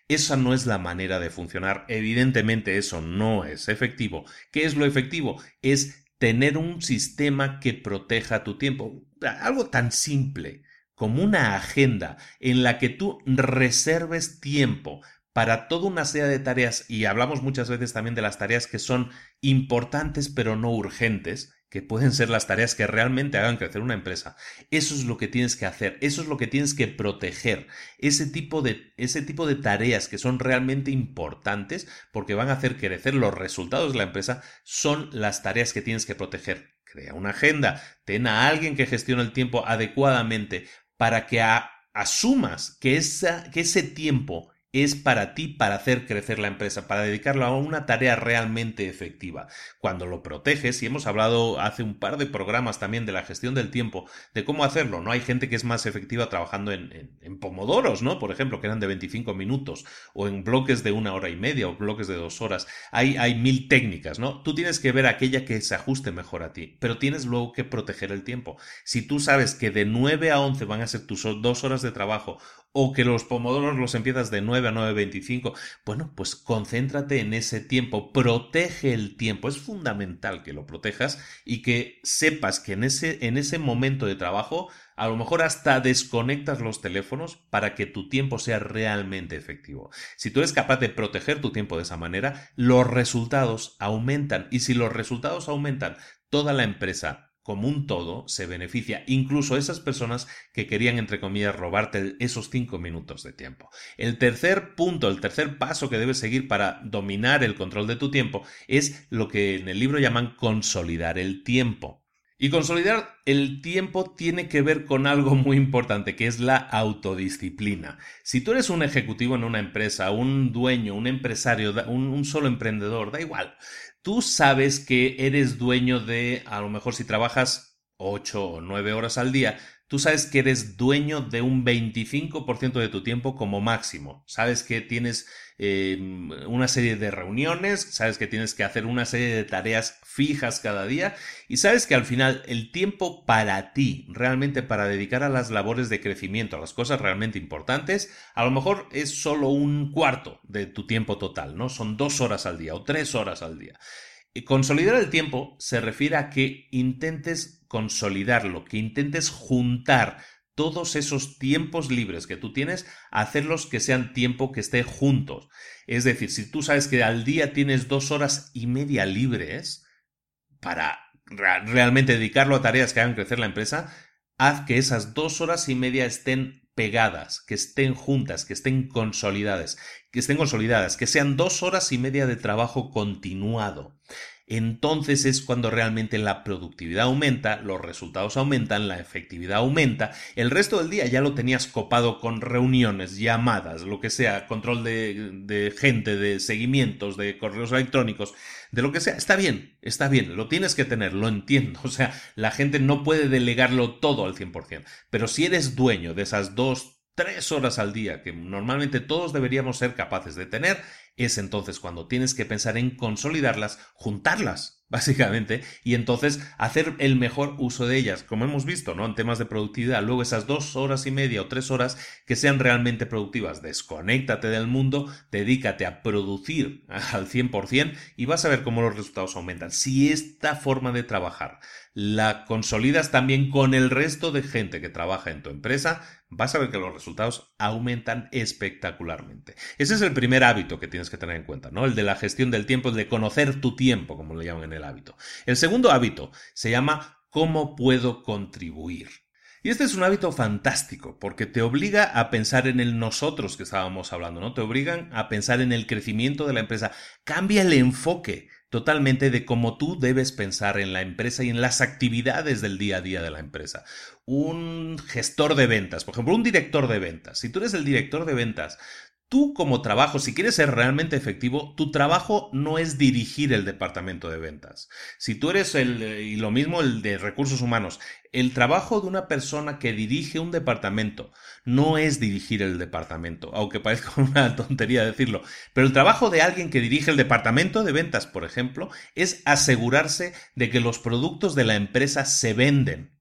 Esa no es la manera de funcionar. Evidentemente eso no es efectivo. ¿Qué es lo efectivo? Es tener un sistema que proteja tu tiempo. Algo tan simple como una agenda en la que tú reserves tiempo para toda una serie de tareas, y hablamos muchas veces también de las tareas que son importantes pero no urgentes, que pueden ser las tareas que realmente hagan crecer una empresa. Eso es lo que tienes que hacer, eso es lo que tienes que proteger. Ese tipo de, ese tipo de tareas que son realmente importantes porque van a hacer crecer los resultados de la empresa son las tareas que tienes que proteger. Crea una agenda, ten a alguien que gestione el tiempo adecuadamente para que asumas que, que ese tiempo es para ti para hacer crecer la empresa, para dedicarlo a una tarea realmente efectiva. Cuando lo proteges, y hemos hablado hace un par de programas también de la gestión del tiempo, de cómo hacerlo, ¿no? Hay gente que es más efectiva trabajando en, pomodoros, ¿no? Por ejemplo, que eran de 25 minutos, o en bloques de una hora y media, o bloques de dos horas. Hay, hay mil técnicas, ¿no? Tú tienes que ver aquella que se ajuste mejor a ti, pero tienes luego que proteger el tiempo. Si tú sabes que de 9 a 11 van a ser tus dos horas de trabajo, o que los pomodoros los empiezas de 9 a 9.25, bueno, pues concéntrate en ese tiempo, protege el tiempo, es fundamental que lo protejas y que sepas que en ese, en ese momento de trabajo a lo mejor hasta desconectas los teléfonos para que tu tiempo sea realmente efectivo. Si tú eres capaz de proteger tu tiempo de esa manera, los resultados aumentan y si los resultados aumentan, toda la empresa como un todo se beneficia, incluso esas personas que querían, entre comillas, robarte esos cinco minutos de tiempo. El tercer punto, el tercer paso que debes seguir para dominar el control de tu tiempo es lo que en el libro llaman consolidar el tiempo. Y consolidar el tiempo tiene que ver con algo (laughs) muy importante, que es la autodisciplina. Si tú eres un ejecutivo en una empresa, un dueño, un empresario, un, un solo emprendedor, da igual tú sabes que eres dueño de, a lo mejor si trabajas 8 o 9 horas al día, Tú sabes que eres dueño de un 25% de tu tiempo como máximo. Sabes que tienes eh, una serie de reuniones, sabes que tienes que hacer una serie de tareas fijas cada día y sabes que al final el tiempo para ti, realmente para dedicar a las labores de crecimiento, a las cosas realmente importantes, a lo mejor es solo un cuarto de tu tiempo total, ¿no? Son dos horas al día o tres horas al día. Consolidar el tiempo se refiere a que intentes consolidarlo, que intentes juntar todos esos tiempos libres que tú tienes, hacerlos que sean tiempo que esté juntos. Es decir, si tú sabes que al día tienes dos horas y media libres para realmente dedicarlo a tareas que hagan crecer la empresa, haz que esas dos horas y media estén pegadas, que estén juntas, que estén consolidadas, que estén consolidadas, que sean dos horas y media de trabajo continuado. Entonces es cuando realmente la productividad aumenta, los resultados aumentan, la efectividad aumenta. El resto del día ya lo tenías copado con reuniones, llamadas, lo que sea, control de, gente, de seguimientos, de correos electrónicos, de lo que sea. Está bien, está bien, lo tienes que tener, lo entiendo. (laughs) O sea, la gente no puede delegarlo todo al 100%. Pero si eres dueño de esas dos, tres horas al día que normalmente todos deberíamos ser capaces de tener, es entonces cuando tienes que pensar en consolidarlas, juntarlas, (laughs) básicamente, y entonces hacer el mejor uso de ellas, como hemos visto, ¿no? En temas de productividad, luego esas dos horas y media o tres horas que sean realmente productivas, desconéctate del mundo, dedícate a producir (laughs) al 100% y vas a ver cómo los resultados aumentan. Si esta forma de trabajar la consolidas también con el resto de gente que trabaja en tu empresa, vas a ver que los resultados aumentan espectacularmente. Ese es el primer hábito que tienes que tener en cuenta, ¿no? El de la gestión del tiempo, el de conocer tu tiempo, como le llaman en el hábito. El segundo hábito se llama ¿cómo puedo contribuir? Y este es un hábito fantástico porque te obliga a pensar en el nosotros que estábamos hablando, ¿no? Te obligan a pensar en el crecimiento de la empresa. Cambia el enfoque totalmente de cómo tú debes pensar en la empresa y en las actividades del día a día de la empresa. Un gestor de ventas, por ejemplo, un director de ventas. Si tú eres el director de ventas, tú como trabajo, si quieres ser realmente efectivo, tu trabajo no es dirigir el departamento de ventas. Si tú eres el, y lo mismo el de recursos humanos, el trabajo de una persona que dirige un departamento no es dirigir el departamento, aunque parezca (laughs) una tontería decirlo, pero el trabajo de alguien que dirige el departamento de ventas, por ejemplo, es asegurarse de que los productos de la empresa se venden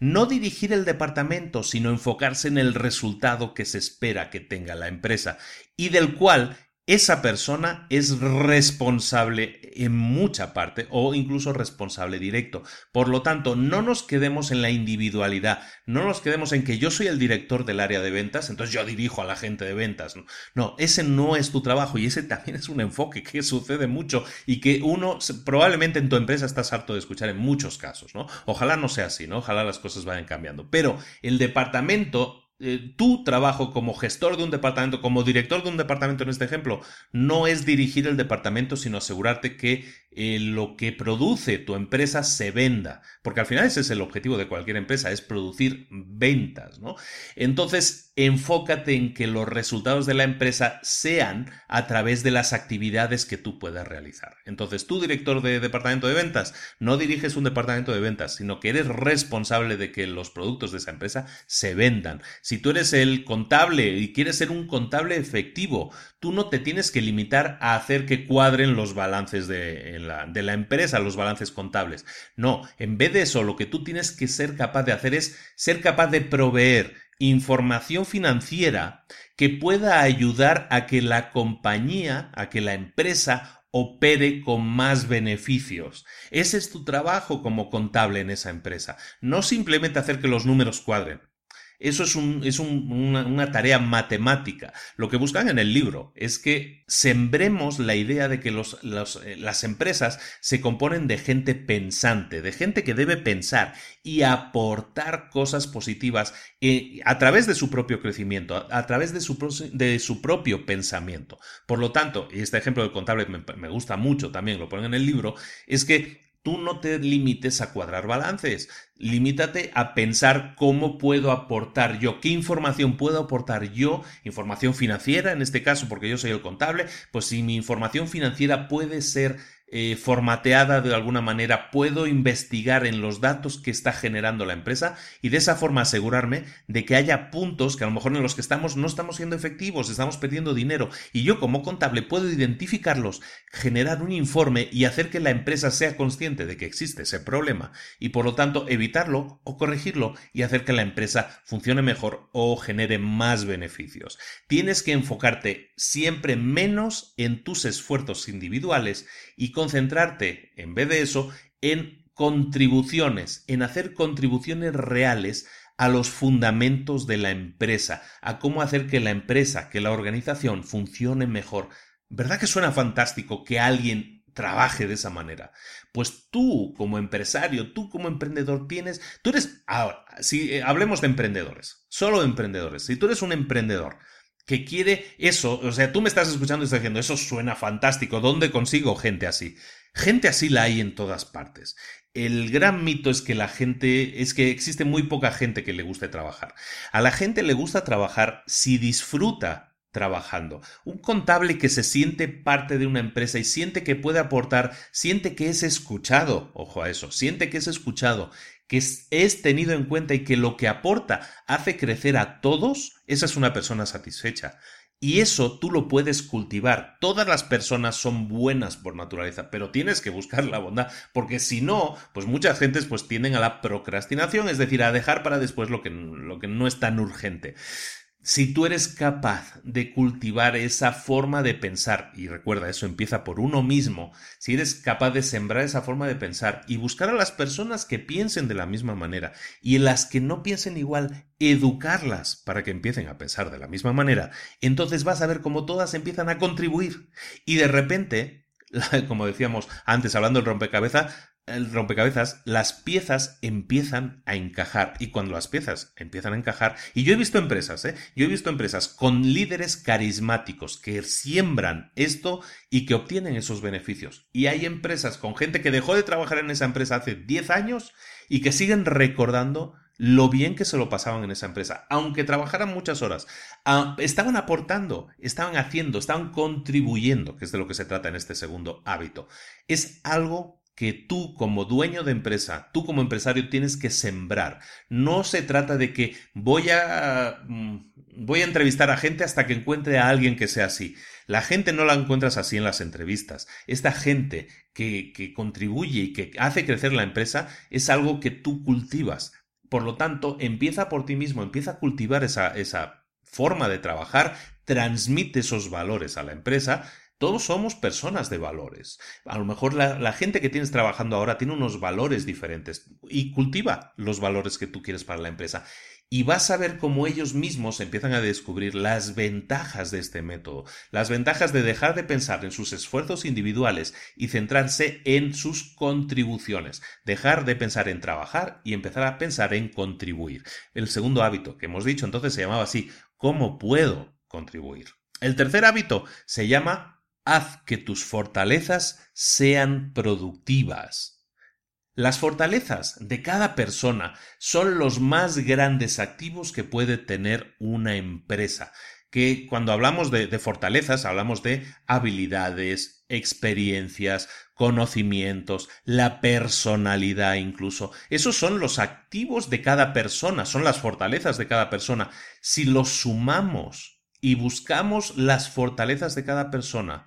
no dirigir el departamento, sino enfocarse en el resultado que se espera que tenga la empresa y del cual esa persona es responsable en mucha parte o incluso responsable directo. Por lo tanto, no nos quedemos en la individualidad, no nos quedemos en que yo soy el director del área de ventas, entonces yo dirijo a la gente de ventas. No, ese no es tu trabajo y ese también es un enfoque que sucede mucho y que uno probablemente en tu empresa estás harto de escuchar en muchos casos, ¿no? Ojalá no sea así, ¿no? Ojalá las cosas vayan cambiando. Pero el departamento eh, tu trabajo como gestor de un departamento, como director de un departamento en este ejemplo, no es dirigir el departamento, sino asegurarte que eh, lo que produce tu empresa se venda, porque al final ese es el objetivo de cualquier empresa, es producir ventas, ¿no? Entonces, enfócate en que los resultados de la empresa sean a través de las actividades que tú puedas realizar. Entonces, tú, director de departamento de ventas, no diriges un departamento de ventas, sino que eres responsable de que los productos de esa empresa se vendan. Si tú eres el contable y quieres ser un contable efectivo, tú no te tienes que limitar a hacer que cuadren los balances de, la, empresa, los balances contables. No, en vez de eso, lo que tú tienes que ser capaz de hacer es ser capaz de proveer información financiera que pueda ayudar a que la compañía, a que la empresa opere con más beneficios. Ese es tu trabajo como contable en esa empresa. No simplemente hacer que los números cuadren. Eso es, un, es una, tarea matemática. Lo que buscan en el libro es que sembremos la idea de que los, eh, las empresas se componen de gente pensante, de gente que debe pensar y aportar cosas positivas eh, a través de su propio crecimiento, a, través de su, de su, propio pensamiento. Por lo tanto, y este ejemplo del contable me, me gusta mucho también, lo ponen en el libro, es que tú no te limites a cuadrar balances, limítate a pensar cómo puedo aportar yo, qué información puedo aportar yo, información financiera en este caso, porque yo soy el contable, pues si mi información financiera puede ser eh, formateada de alguna manera, puedo investigar en los datos que está generando la empresa y de esa forma asegurarme de que haya puntos que a lo mejor en los que estamos no estamos siendo efectivos, estamos perdiendo dinero y yo como contable puedo identificarlos, generar un informe y hacer que la empresa sea consciente de que existe ese problema y por lo tanto evitarlo o corregirlo y hacer que la empresa funcione mejor o genere más beneficios. Tienes que enfocarte siempre menos en tus esfuerzos individuales y concentrarte, en vez de eso, en contribuciones, en hacer contribuciones reales a los fundamentos de la empresa, a cómo hacer que la empresa, que la organización funcione mejor. ¿Verdad que suena fantástico que alguien trabaje de esa manera? Pues tú como empresario, tú como emprendedor tienes, tú eres, ahora, si eh, hablemos de emprendedores, solo de emprendedores, si tú eres un emprendedor, que quiere eso, o sea, tú me estás escuchando y estás diciendo, eso suena fantástico, ¿dónde consigo gente así? Gente así la hay en todas partes. El gran mito es que la gente, es que existe muy poca gente que le guste trabajar. A la gente le gusta trabajar si disfruta trabajando. Un contable que se siente parte de una empresa y siente que puede aportar, siente que es escuchado, ojo a eso, siente que es escuchado, que es tenido en cuenta y que lo que aporta hace crecer a todos, esa es una persona satisfecha. Y eso tú lo puedes cultivar. Todas las personas son buenas por naturaleza, pero tienes que buscar la bondad, porque si no, pues muchas gentes pues tienden a la procrastinación, es decir, a dejar para después lo que, lo que no es tan urgente. Si tú eres capaz de cultivar esa forma de pensar, y recuerda, eso empieza por uno mismo, si eres capaz de sembrar esa forma de pensar y buscar a las personas que piensen de la misma manera y en las que no piensen igual, educarlas para que empiecen a pensar de la misma manera, entonces vas a ver cómo todas empiezan a contribuir. Y de repente (laughs) como decíamos antes hablando del rompecabezas, el rompecabezas, las piezas empiezan a encajar. Y cuando las piezas empiezan a encajar, y yo he visto empresas, ¿eh? yo he visto empresas con líderes carismáticos que siembran esto y que obtienen esos beneficios. Y hay empresas con gente que dejó de trabajar en esa empresa hace 10 años y que siguen recordando lo bien que se lo pasaban en esa empresa, aunque trabajaran muchas horas, ah, estaban aportando, estaban haciendo, estaban contribuyendo, que es de lo que se trata en este segundo hábito. Es algo que tú como dueño de empresa, tú como empresario tienes que sembrar. No se trata de que voy a mm, voy a entrevistar a gente hasta que encuentre a alguien que sea así. La gente no la encuentras así en las entrevistas. Esta gente que, que contribuye y que hace crecer la empresa es algo que tú cultivas. Por lo tanto, empieza por ti mismo, empieza a cultivar esa, esa forma de trabajar, transmite esos valores a la empresa todos somos personas de valores. A lo mejor la, gente que tienes trabajando ahora tiene unos valores diferentes y cultiva los valores que tú quieres para la empresa. Y vas a ver cómo ellos mismos empiezan a descubrir las ventajas de este método, las ventajas de dejar de pensar en sus esfuerzos individuales y centrarse en sus contribuciones, dejar de pensar en trabajar y empezar a pensar en contribuir. El segundo hábito que hemos dicho entonces se llamaba así, ¿cómo puedo contribuir? El tercer hábito se llama haz que tus fortalezas sean productivas. Las fortalezas de cada persona son los más grandes activos que puede tener una empresa. Que cuando hablamos de, fortalezas hablamos de habilidades, experiencias, conocimientos, la personalidad incluso. Esos son los activos de cada persona, son las fortalezas de cada persona. Si los sumamos y buscamos las fortalezas de cada persona,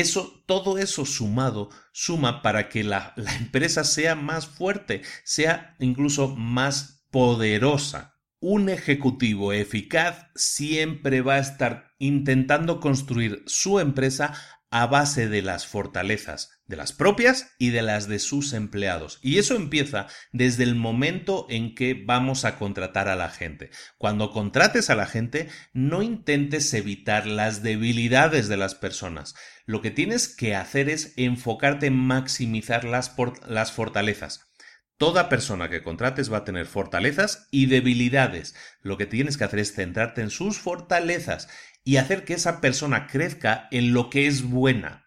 eso, todo eso sumado, suma para que la, la empresa sea más fuerte, sea incluso más poderosa. Un ejecutivo eficaz siempre va a estar intentando construir su empresa a base de las fortalezas, de las propias y de las de sus empleados. Y eso empieza desde el momento en que vamos a contratar a la gente. Cuando contrates a la gente, no intentes evitar las debilidades de las personas. Lo que tienes que hacer es enfocarte en maximizar las, las fortalezas. Toda persona que contrates va a tener fortalezas y debilidades. Lo que tienes que hacer es centrarte en sus fortalezas y hacer que esa persona crezca en lo que es buena.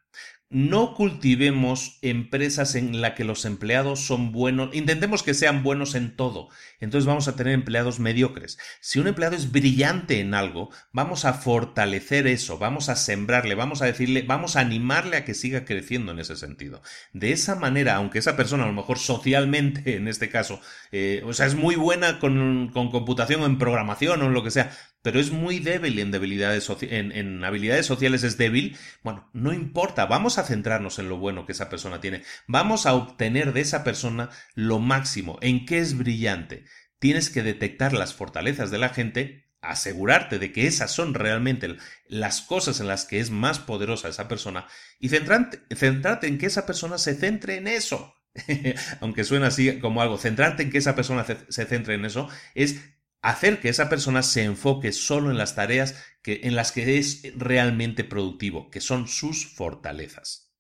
no cultivemos empresas en las que los empleados son buenos, intentemos que sean buenos en todo, entonces vamos a tener empleados mediocres. Si un empleado es brillante en algo, vamos a fortalecer eso, vamos a sembrarle, vamos a decirle, vamos a animarle a que siga creciendo en ese sentido. De esa manera, aunque esa persona a lo mejor socialmente, (laughs) en este caso, eh, o sea, es muy buena con, con computación o en programación o en lo que sea, pero es muy débil en, debilidades en, en habilidades sociales, es débil, bueno, no importa, vamos a centrarnos en lo bueno que esa persona tiene, vamos a obtener de esa persona lo máximo, en qué es brillante. Tienes que detectar las fortalezas de la gente asegurarte de que esas son realmente las cosas en las que es más poderosa esa persona y centrarte, centrarte en que esa persona se centre en eso. (laughs) Aunque suena así como algo, centrarte en que esa persona se centre en eso es hacer que esa persona se enfoque solo en las tareas que, en las que es realmente productivo, que son sus fortalezas.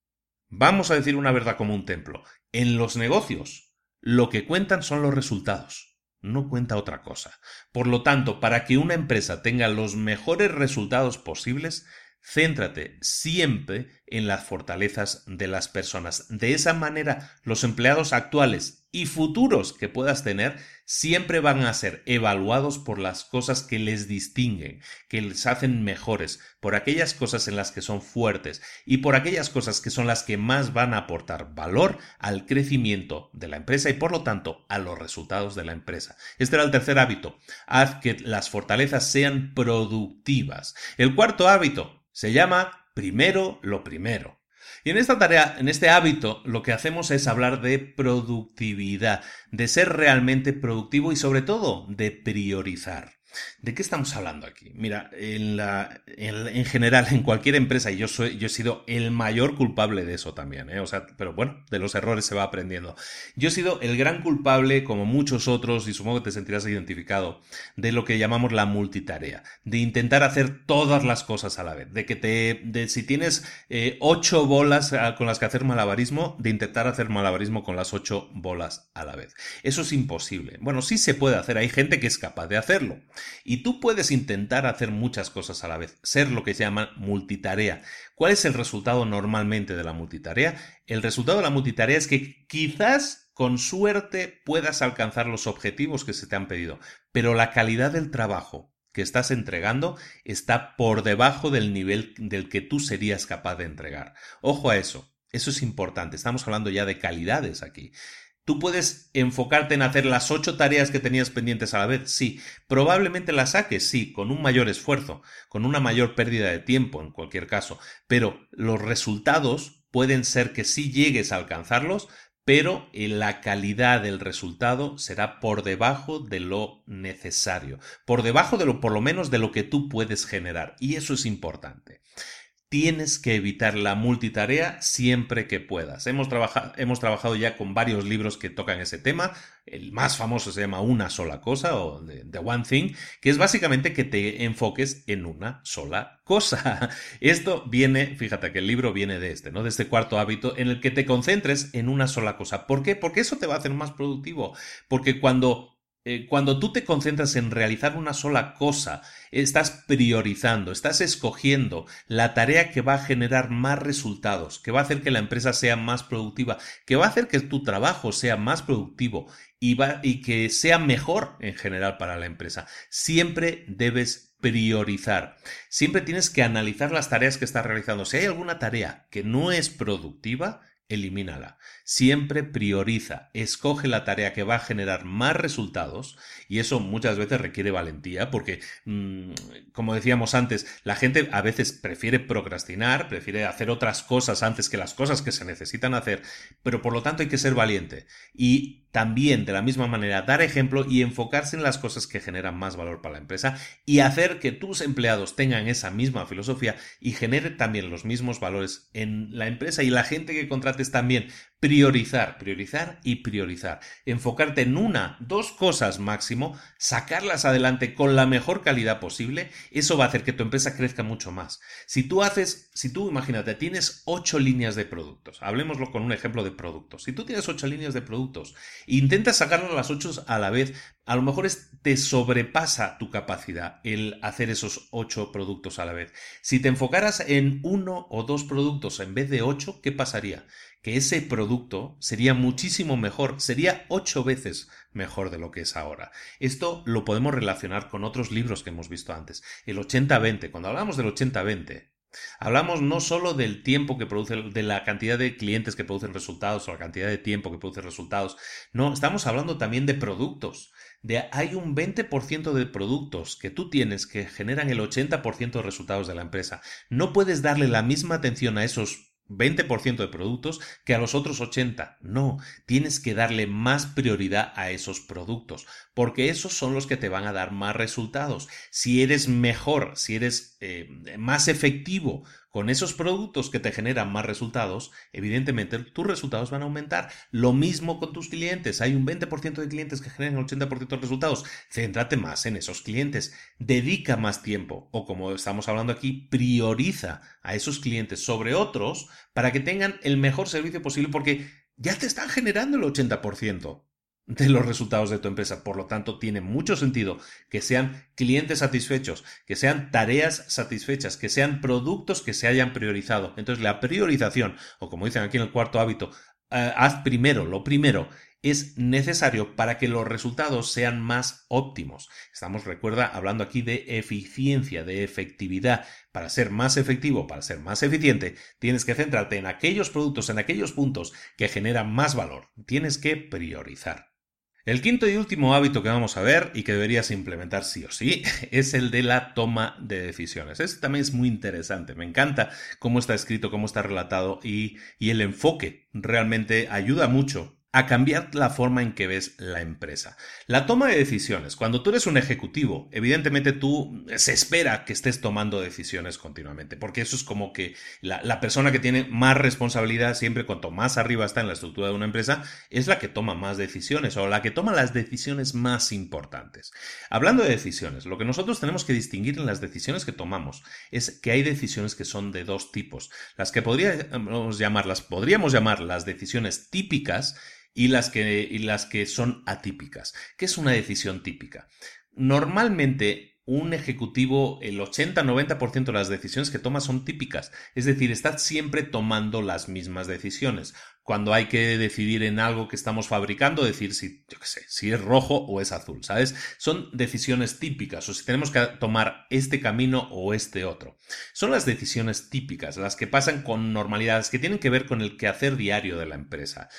Vamos a decir una verdad como un templo. En los negocios, lo que cuentan son los resultados, no cuenta otra cosa. Por lo tanto, para que una empresa tenga los mejores resultados posibles, Céntrate siempre en las fortalezas de las personas. De esa manera, los empleados actuales y futuros que puedas tener siempre van a ser evaluados por las cosas que les distinguen, que les hacen mejores, por aquellas cosas en las que son fuertes y por aquellas cosas que son las que más van a aportar valor al crecimiento de la empresa y por lo tanto a los resultados de la empresa. Este era el tercer hábito. Haz que las fortalezas sean productivas. El cuarto hábito, se llama Primero lo primero. Y en esta tarea, en este hábito, lo que hacemos es hablar de productividad, de ser realmente productivo y sobre todo de priorizar. ¿De qué estamos hablando aquí? Mira, en, general, en cualquier empresa, y yo, soy, yo he sido el mayor culpable de eso también, ¿eh? o sea, pero bueno, de los errores se va aprendiendo. Yo he sido el gran culpable, como muchos otros, y supongo que te sentirás identificado, de lo que llamamos la multitarea, de intentar hacer todas las cosas a la vez, de que te, de si tienes eh, ocho bolas ah, con las que hacer malabarismo, de intentar hacer malabarismo con las ocho bolas a la vez. Eso es imposible. Bueno, sí se puede hacer, hay gente que es capaz de hacerlo. Y tú puedes intentar hacer muchas cosas a la vez, ser lo que se llama multitarea. ¿Cuál es el resultado normalmente de la multitarea? El resultado de la multitarea es que quizás con suerte puedas alcanzar los objetivos que se te han pedido, pero la calidad del trabajo que estás entregando está por debajo del nivel del que tú serías capaz de entregar. Ojo a eso. Eso es importante. Estamos hablando ya de calidades aquí. ¿Tú puedes enfocarte en hacer las ocho tareas que tenías pendientes a la vez? Sí. ¿Probablemente las saques? Sí, con un mayor esfuerzo, con una mayor pérdida de tiempo en cualquier caso. Pero los resultados pueden ser que sí llegues a alcanzarlos, pero la calidad del resultado será por debajo de lo necesario, por debajo de lo por lo menos de lo que tú puedes generar. Y eso es importante tienes que evitar la multitarea siempre que puedas. Hemos, hemos, trabajado ya con varios libros que tocan ese tema. El más famoso se llama Una sola cosa o The One Thing, que es básicamente que te enfoques en una sola cosa. (laughs) Esto viene, fíjate que el libro viene de este, ¿no? De este cuarto hábito en el que te concentres en una sola cosa. ¿Por qué? Porque eso te va a hacer más productivo. Porque cuando eh, cuando tú te concentras en realizar una sola cosa, estás priorizando, estás escogiendo la tarea que va a generar más resultados, que va a hacer que la empresa sea más productiva, que va a hacer que tu trabajo sea más productivo y, va, y que sea mejor en general para la empresa. Siempre debes priorizar. Siempre tienes que analizar las tareas que estás realizando. Si hay alguna tarea que no es productiva, elimínala. Siempre prioriza, escoge la tarea que va a generar más resultados y eso muchas veces requiere valentía porque, mm, como decíamos antes, la gente a veces prefiere procrastinar, prefiere hacer otras cosas antes que las cosas que se necesitan hacer, pero por lo tanto hay que ser valiente y también de la misma manera dar ejemplo y enfocarse en las cosas que generan más valor para la empresa y hacer que tus empleados tengan esa misma filosofía y genere también los mismos valores en la empresa y la gente que contrates también Priorizar, priorizar y priorizar. Enfocarte en una, dos cosas máximo, sacarlas adelante con la mejor calidad posible, eso va a hacer que tu empresa crezca mucho más. Si tú haces, si tú imagínate, tienes ocho líneas de productos, hablemoslo con un ejemplo de productos. Si tú tienes ocho líneas de productos Intenta sacarlas las 8 a la vez. A lo mejor te sobrepasa tu capacidad el hacer esos 8 productos a la vez. Si te enfocaras en uno o dos productos en vez de 8, ¿qué pasaría? Que ese producto sería muchísimo mejor, sería 8 veces mejor de lo que es ahora. Esto lo podemos relacionar con otros libros que hemos visto antes. El 80-20, cuando hablamos del 80-20, Hablamos no solo del tiempo que produce, de la cantidad de clientes que producen resultados o la cantidad de tiempo que produce resultados. No, estamos hablando también de productos. De, hay un 20% de productos que tú tienes que generan el 80% de resultados de la empresa. No puedes darle la misma atención a esos 20% de productos que a los otros 80. No, tienes que darle más prioridad a esos productos, porque esos son los que te van a dar más resultados. Si eres mejor, si eres eh, más efectivo con esos productos que te generan más resultados, evidentemente tus resultados van a aumentar. Lo mismo con tus clientes. Hay un 20% de clientes que generan 80% de resultados. Céntrate más en esos clientes. Dedica más tiempo o como estamos hablando aquí, prioriza a esos clientes sobre otros para que tengan el mejor servicio posible porque ya te están generando el 80% de los resultados de tu empresa. Por lo tanto, tiene mucho sentido que sean clientes satisfechos, que sean tareas satisfechas, que sean productos que se hayan priorizado. Entonces, la priorización, o como dicen aquí en el cuarto hábito, eh, haz primero lo primero, es necesario para que los resultados sean más óptimos. Estamos, recuerda, hablando aquí de eficiencia, de efectividad. Para ser más efectivo, para ser más eficiente, tienes que centrarte en aquellos productos, en aquellos puntos que generan más valor. Tienes que priorizar. El quinto y último hábito que vamos a ver y que deberías implementar sí o sí (laughs) es el de la toma de decisiones. Este también es muy interesante. Me encanta cómo está escrito, cómo está relatado y, y el enfoque realmente ayuda mucho a cambiar la forma en que ves la empresa. La toma de decisiones. Cuando tú eres un ejecutivo, evidentemente tú se espera que estés tomando decisiones continuamente, porque eso es como que la, persona que tiene más responsabilidad siempre, cuanto más arriba está en la estructura de una empresa, es la que toma más decisiones o la que toma las decisiones más importantes. Hablando de decisiones, lo que nosotros tenemos que distinguir en las decisiones que tomamos es que hay decisiones que son de dos tipos. Las que podríamos llamarlas, podríamos llamar las decisiones típicas, y las que, y las que son atípicas. ¿Qué es una decisión típica? Normalmente un ejecutivo, el 80-90% de las decisiones que toma son típicas, es decir, está siempre tomando las mismas decisiones. Cuando hay que decidir en algo que estamos fabricando, decir si, yo qué sé, si es rojo o es azul, ¿sabes? Son decisiones típicas, o si tenemos que tomar este camino o este otro. Son las decisiones típicas, las que pasan con normalidad, las que tienen que ver con el quehacer diario de la empresa.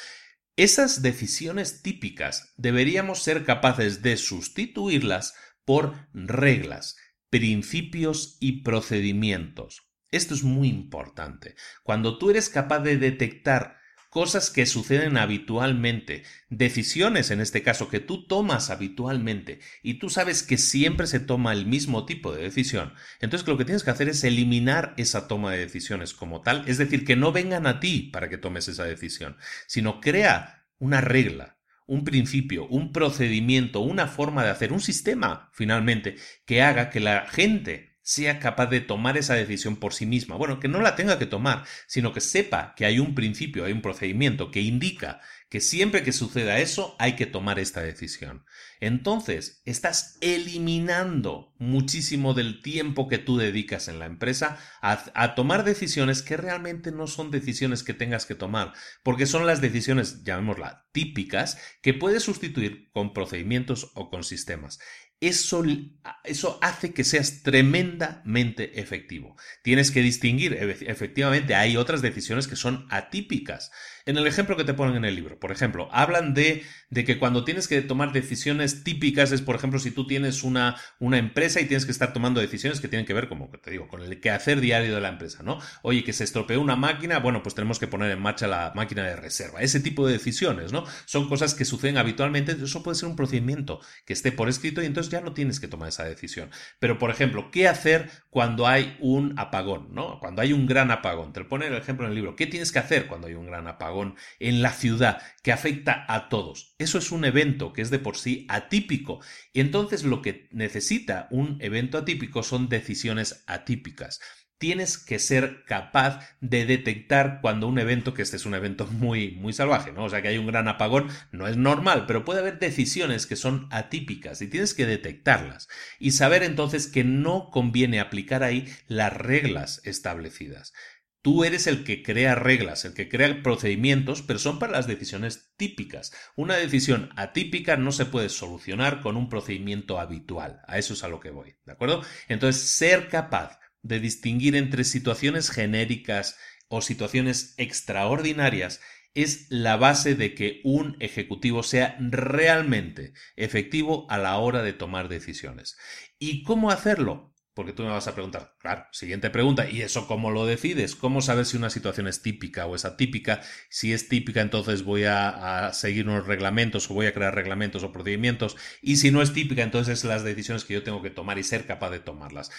Esas decisiones típicas deberíamos ser capaces de sustituirlas por reglas, principios y procedimientos. Esto es muy importante. Cuando tú eres capaz de detectar cosas que suceden habitualmente, decisiones en este caso que tú tomas habitualmente y tú sabes que siempre se toma el mismo tipo de decisión, entonces lo que tienes que hacer es eliminar esa toma de decisiones como tal, es decir, que no vengan a ti para que tomes esa decisión, sino crea una regla, un principio, un procedimiento, una forma de hacer, un sistema, finalmente, que haga que la gente sea capaz de tomar esa decisión por sí misma. Bueno, que no la tenga que tomar, sino que sepa que hay un principio, hay un procedimiento que indica que siempre que suceda eso hay que tomar esta decisión. Entonces, estás eliminando muchísimo del tiempo que tú dedicas en la empresa a, tomar decisiones que realmente no son decisiones que tengas que tomar, porque son las decisiones, llamémosla, típicas, que puedes sustituir con procedimientos o con sistemas eso, eso, hace que seas tremendamente efectivo. Tienes que distinguir, efectivamente, hay otras decisiones que son atípicas. En el ejemplo que te ponen en el libro, por ejemplo, hablan de, de que cuando tienes que tomar decisiones típicas es, por ejemplo, si tú tienes una, una empresa y tienes que estar tomando decisiones que tienen que ver, como te digo, con el quehacer diario de la empresa, ¿no? Oye, que se estropeó una máquina, bueno, pues tenemos que poner en marcha la máquina de reserva. Ese tipo de decisiones, ¿no? Son cosas que suceden habitualmente, eso puede ser un procedimiento que esté por escrito y entonces ya no tienes que tomar esa decisión. Pero, por ejemplo, ¿qué hacer cuando hay un apagón, ¿no? Cuando hay un gran apagón. Te lo pone el ejemplo en el libro. ¿Qué tienes que hacer cuando hay un gran apagón en la ciudad que afecta a todos? Eso es un evento que es de por sí atípico. Y entonces lo que necesita un evento atípico son decisiones atípicas. tienes que ser capaz de detectar cuando un evento, que este es un evento (laughs) muy, muy salvaje, ¿no? O sea, que hay un gran apagón, no es normal, pero puede haber decisiones que son atípicas y tienes que detectarlas y saber entonces que no conviene aplicar ahí las reglas establecidas. Tú eres el que crea reglas, el que crea procedimientos, pero son para las decisiones típicas. Una decisión atípica no se puede solucionar con un procedimiento habitual. A eso es a lo que voy, ¿de acuerdo? Entonces, ser capaz de distinguir entre situaciones genéricas o situaciones extraordinarias es la base de que un ejecutivo sea realmente efectivo a la hora de tomar decisiones. ¿Y cómo hacerlo? Porque tú me vas a preguntar, claro, siguiente pregunta, ¿y eso cómo lo decides? ¿Cómo saber si una situación es típica o es atípica? Si es típica, entonces voy a, seguir unos reglamentos o voy a crear reglamentos o procedimientos. Y si no es típica, entonces las decisiones que yo tengo que tomar y ser capaz de tomarlas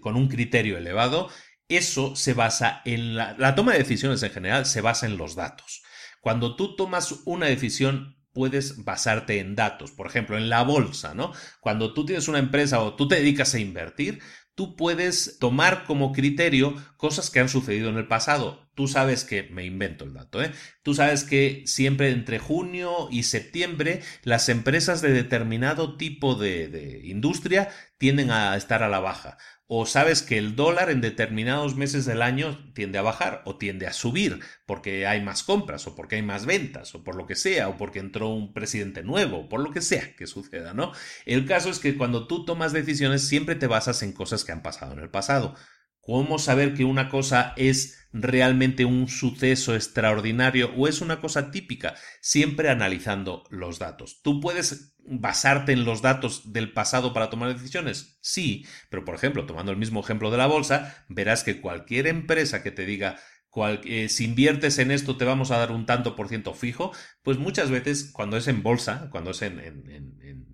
con un criterio elevado. Eso se basa en la, la toma de decisiones en general, se basa en los datos. Cuando tú tomas una decisión, puedes basarte en datos. Por ejemplo, en la bolsa, ¿no? Cuando tú tienes una empresa o tú te dedicas a invertir, tú puedes tomar como criterio cosas que han sucedido en el pasado. Tú sabes que, me invento el dato, ¿eh? Tú sabes que siempre entre junio y septiembre las empresas de determinado tipo de, industria tienden a estar a la baja o sabes que el dólar en determinados meses del año tiende a bajar o tiende a subir porque hay más compras o porque hay más ventas o por lo que sea o porque entró un presidente nuevo o por lo que sea que suceda, ¿no? El caso es que cuando tú tomas decisiones siempre te basas en cosas que han pasado en el pasado. ¿Cómo saber que una cosa es realmente un suceso extraordinario o es una cosa típica? Siempre analizando los datos. Tú puedes basarte en los datos del pasado para tomar decisiones? Sí, pero por ejemplo, tomando el mismo ejemplo de la bolsa, verás que cualquier empresa que te diga eh, si inviertes en esto te vamos a dar un tanto por ciento fijo, pues muchas veces cuando es en bolsa, cuando es en en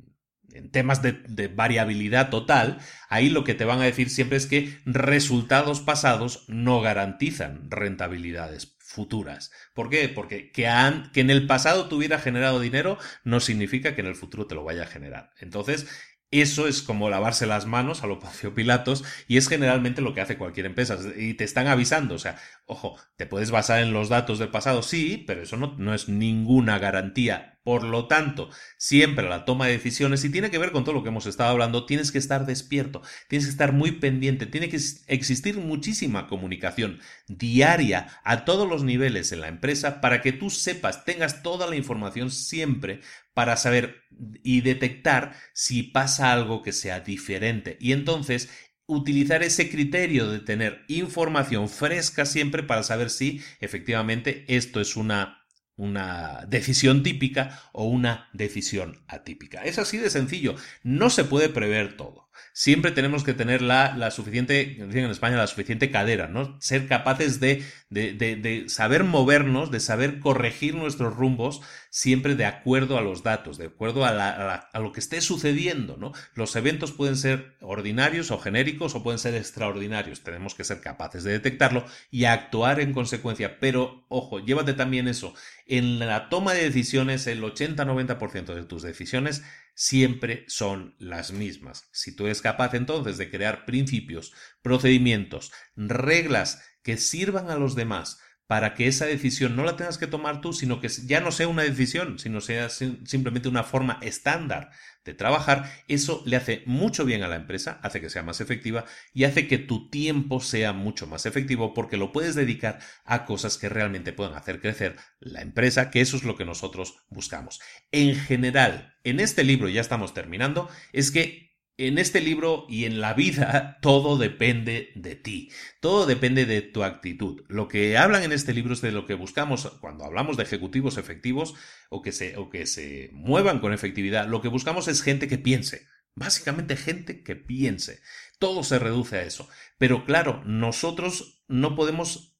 temas de, variabilidad total, ahí lo que te van a decir siempre es que resultados pasados no garantizan rentabilidades futuras. ¿Por qué? Porque que, en el pasado tuviera generado dinero no significa que en el futuro te lo vaya a generar. Entonces, eso es como lavarse las manos a lo Poncio Pilatos y es generalmente lo que hace cualquier empresa. Y te están avisando, o sea, ojo, te puedes basar en los datos del pasado, sí, pero eso no es ninguna garantía por lo tanto, siempre la toma de decisiones, y tiene que ver con todo lo que hemos estado hablando, tienes que estar despierto, tienes que estar muy pendiente, tiene que existir muchísima comunicación diaria a todos los niveles en la empresa para que tú sepas, tengas toda la información siempre para saber y detectar si pasa algo que sea diferente. Y entonces utilizar ese criterio de tener información fresca siempre para saber si efectivamente esto es una una decisión típica o una decisión atípica. Es así de sencillo. No se puede prever todo siempre tenemos que tener la, la suficiente, en España, la suficiente cadera, ¿no? Ser capaces de, de, de, saber movernos, de saber corregir nuestros rumbos siempre de acuerdo a los datos, de acuerdo a, lo que esté sucediendo, ¿no? Los eventos pueden ser ordinarios o genéricos o pueden ser extraordinarios. Tenemos que ser capaces de detectarlo y actuar en consecuencia. Pero, ojo, llévate también eso. En la toma de decisiones, el 80-90% de tus decisiones siempre son las mismas. Si tú eres capaz entonces de crear principios, procedimientos, reglas que sirvan a los demás para que esa decisión no la tengas que tomar tú, sino que ya no sea una decisión, sino sea simplemente una forma estándar de trabajar, eso le hace mucho bien a la empresa, hace que sea más efectiva y hace que tu tiempo sea mucho más efectivo porque lo puedes dedicar a cosas que realmente puedan hacer crecer la empresa, que eso es lo que nosotros buscamos. En general, en este libro, ya estamos terminando, es que en este libro y en la vida (laughs) todo depende de ti, todo depende de tu actitud. Lo que hablan en este libro es de lo que buscamos cuando hablamos de ejecutivos efectivos o que se, o que se muevan con efectividad. Lo que buscamos es gente que piense, básicamente gente que piense. Todo se reduce a eso. Pero claro, nosotros no podemos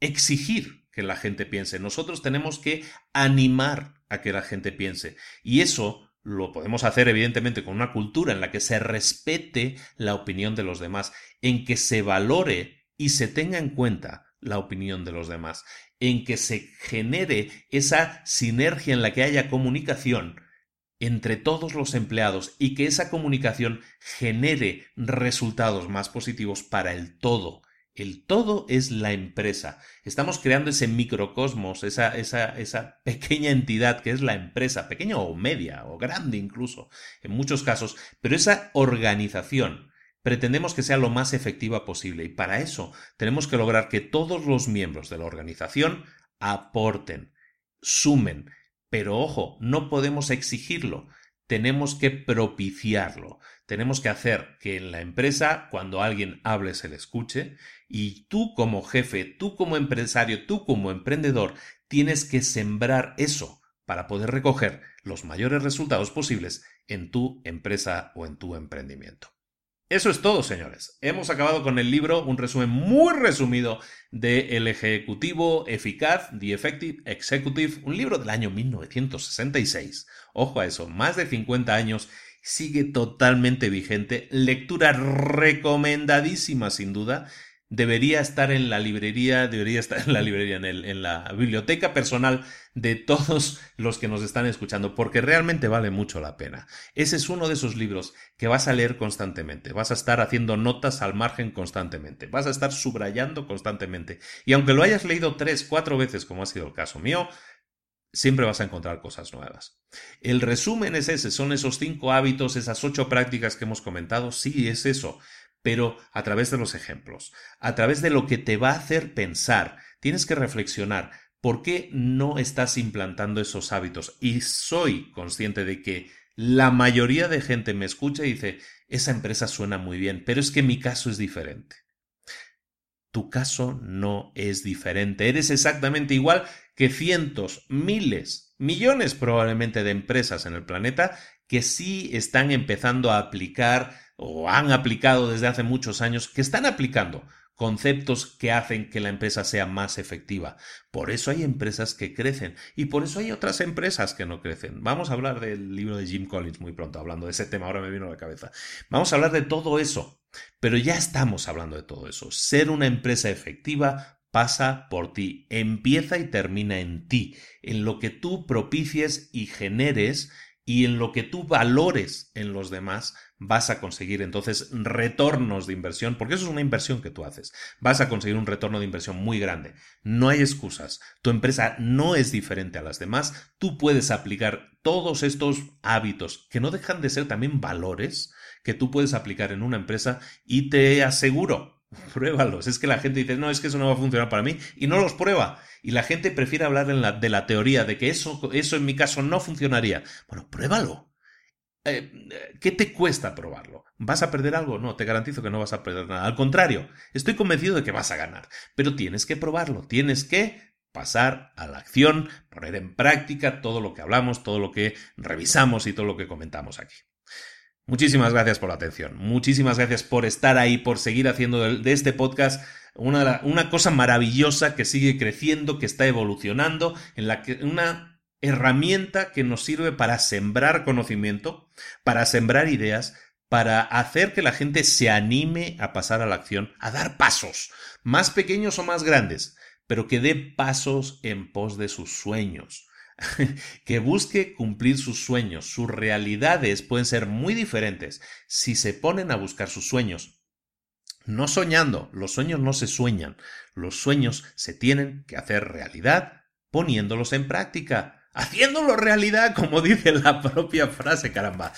exigir que la gente piense, nosotros tenemos que animar a que la gente piense. Y eso lo podemos hacer evidentemente con una cultura en la que se respete la opinión de los demás, en que se valore y se tenga en cuenta la opinión de los demás, en que se genere esa sinergia en la que haya comunicación entre todos los empleados y que esa comunicación genere resultados más positivos para el todo. El todo es la empresa. Estamos creando ese microcosmos, esa, (laughs) pequeña entidad que es la empresa, pequeña o media o grande incluso, en muchos casos, pero esa organización pretendemos que sea lo más efectiva posible y para eso tenemos que lograr que todos los miembros de la organización aporten, sumen, pero ojo, no podemos exigirlo, tenemos que propiciarlo. Tenemos que hacer que en la empresa, cuando alguien hable, se le escuche. Y tú como jefe, tú como empresario, tú como emprendedor, tienes que sembrar eso para poder recoger los mayores resultados posibles en tu empresa o en tu emprendimiento. Eso es todo, señores. Hemos acabado con el libro, un resumen muy resumido de El Ejecutivo Eficaz, The Effective Executive, un libro del año 1966. Ojo a eso, más de 50 años, sigue totalmente vigente, lectura recomendadísima sin duda, debería estar en la librería, debería estar en la librería, en, la biblioteca personal de todos los que nos están escuchando, porque realmente vale mucho la pena. Ese es uno de esos libros que vas a leer constantemente, vas a estar haciendo notas al margen constantemente, vas a estar subrayando constantemente. Y aunque lo hayas leído tres, cuatro veces, como ha sido el caso mío, siempre vas a encontrar cosas nuevas. El resumen es ese, son esos cinco hábitos, esas ocho prácticas que hemos comentado, sí, es eso pero a través de los ejemplos, a través de lo que te va a hacer pensar. Tienes que reflexionar. ¿Por qué no estás implantando esos hábitos? Y soy consciente de que la mayoría de gente me escucha y dice, esa empresa suena muy bien, pero es que mi caso es diferente. Tu caso no es diferente. Eres exactamente igual que cientos, miles, millones probablemente de empresas en el planeta que sí están empezando a aplicar o han aplicado desde hace muchos años, que están aplicando conceptos que hacen que la empresa sea más efectiva. Por eso hay empresas que crecen y por eso hay otras empresas que no crecen. Vamos a hablar del libro de Jim Collins muy pronto, hablando de ese tema, ahora me vino a la cabeza. Vamos a hablar de todo eso, pero ya estamos hablando de todo eso. Ser una empresa efectiva pasa por ti, empieza y termina en ti, en lo que tú propicies y generes y en lo que tú valores en los demás vas a conseguir entonces retornos de inversión, porque eso es una inversión que tú haces. Vas a conseguir un retorno de inversión muy grande. No hay excusas. Tu empresa no es diferente a las demás. Tú puedes aplicar todos estos hábitos que no dejan de ser también valores que tú puedes aplicar en una empresa y te aseguro, (laughs) pruébalos. Es que la gente dice, no, es que eso no va a funcionar para mí y no los prueba. Y la gente prefiere hablar de la teoría de que eso, eso en mi caso no funcionaría. Bueno, pruébalo. Eh, ¿Qué te cuesta probarlo? ¿Vas a perder algo? No, te garantizo que no vas a perder nada. Al contrario, estoy convencido de que vas a ganar. Pero tienes que probarlo, tienes que pasar a la acción, poner en práctica todo lo que hablamos, todo lo que revisamos y todo lo que comentamos aquí. Muchísimas gracias por la atención, muchísimas gracias por estar ahí, por seguir haciendo de este podcast una, una cosa maravillosa que sigue creciendo, que está evolucionando, en la que una herramienta que nos sirve para sembrar conocimiento, para sembrar ideas, para hacer que la gente se anime a pasar a la acción, a dar pasos, más pequeños o más grandes, pero que dé pasos en pos de sus sueños, (laughs) que busque cumplir sus sueños. Sus realidades pueden ser muy diferentes si se ponen a buscar sus sueños. No soñando, los sueños no se sueñan, los sueños se tienen que hacer realidad poniéndolos en práctica, haciéndolo realidad, como dice la propia frase, caramba.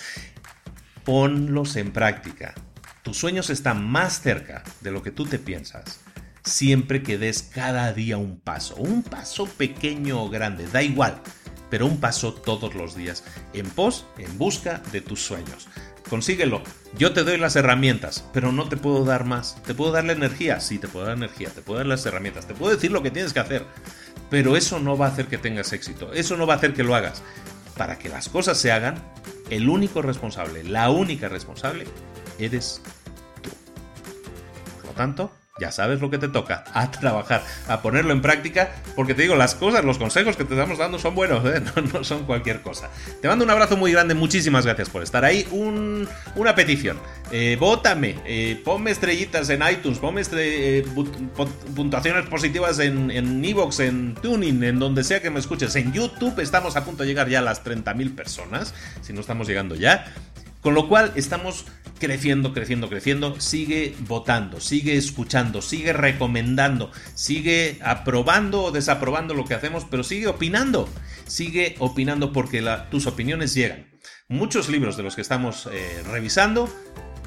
Ponlos en práctica. Tus sueños están más cerca de lo que tú te piensas siempre que des cada día un paso, un paso pequeño o grande, da igual, pero un paso todos los días, en pos, en busca de tus sueños. Consíguelo. Yo te doy las herramientas, pero no te puedo dar más. ¿Te puedo dar la energía? Sí, te puedo dar energía, te puedo dar las herramientas, te puedo decir lo que tienes que hacer. Pero eso no va a hacer que tengas éxito, eso no va a hacer que lo hagas. Para que las cosas se hagan, el único responsable, la única responsable, eres tanto, ya sabes lo que te toca, a trabajar, a ponerlo en práctica, porque te digo, las cosas, los consejos que te estamos dando son buenos, ¿eh? (laughs) no, son cualquier cosa. Te mando un abrazo muy grande, muchísimas gracias por estar ahí. una petición, eh, eh, ponme estrellitas en iTunes, ponme eh, puntuaciones positivas en Evox, en, en Tuning, en donde sea que me escuches. En YouTube estamos a punto de llegar ya a las 30.000 personas, si no estamos llegando ya. Con lo cual estamos creciendo, creciendo, creciendo. Sigue votando, sigue escuchando, sigue recomendando, sigue aprobando o desaprobando lo que hacemos, pero sigue opinando. Sigue opinando porque tus opiniones llegan. Muchos libros de los que estamos eh, revisando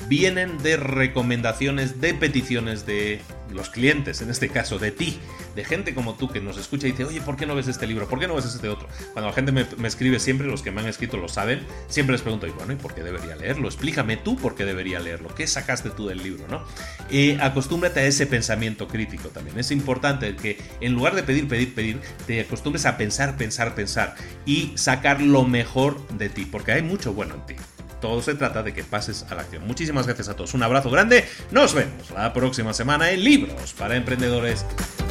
vienen de recomendaciones, de peticiones de los clientes, en este caso de ti, de gente como tú que nos escucha y dice, oye, ¿por qué no ves este libro? ¿Por qué no ves este otro? Cuando la gente me, escribe siempre, los que me han escrito lo saben, siempre les pregunto, y bueno, ¿y por qué debería leerlo? Explícame tú por qué debería leerlo, ¿qué sacaste tú del libro? ¿no? Eh, acostúmbrate a ese pensamiento crítico también. Es importante que en lugar de pedir, pedir, pedir, te acostumbres a pensar, pensar, pensar y sacar lo mejor de ti, porque hay mucho bueno en ti todo se trata de que pases a la acción. Muchísimas gracias a todos, un abrazo grande, nos vemos la próxima semana en Libros para Emprendedores.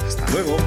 Hasta luego.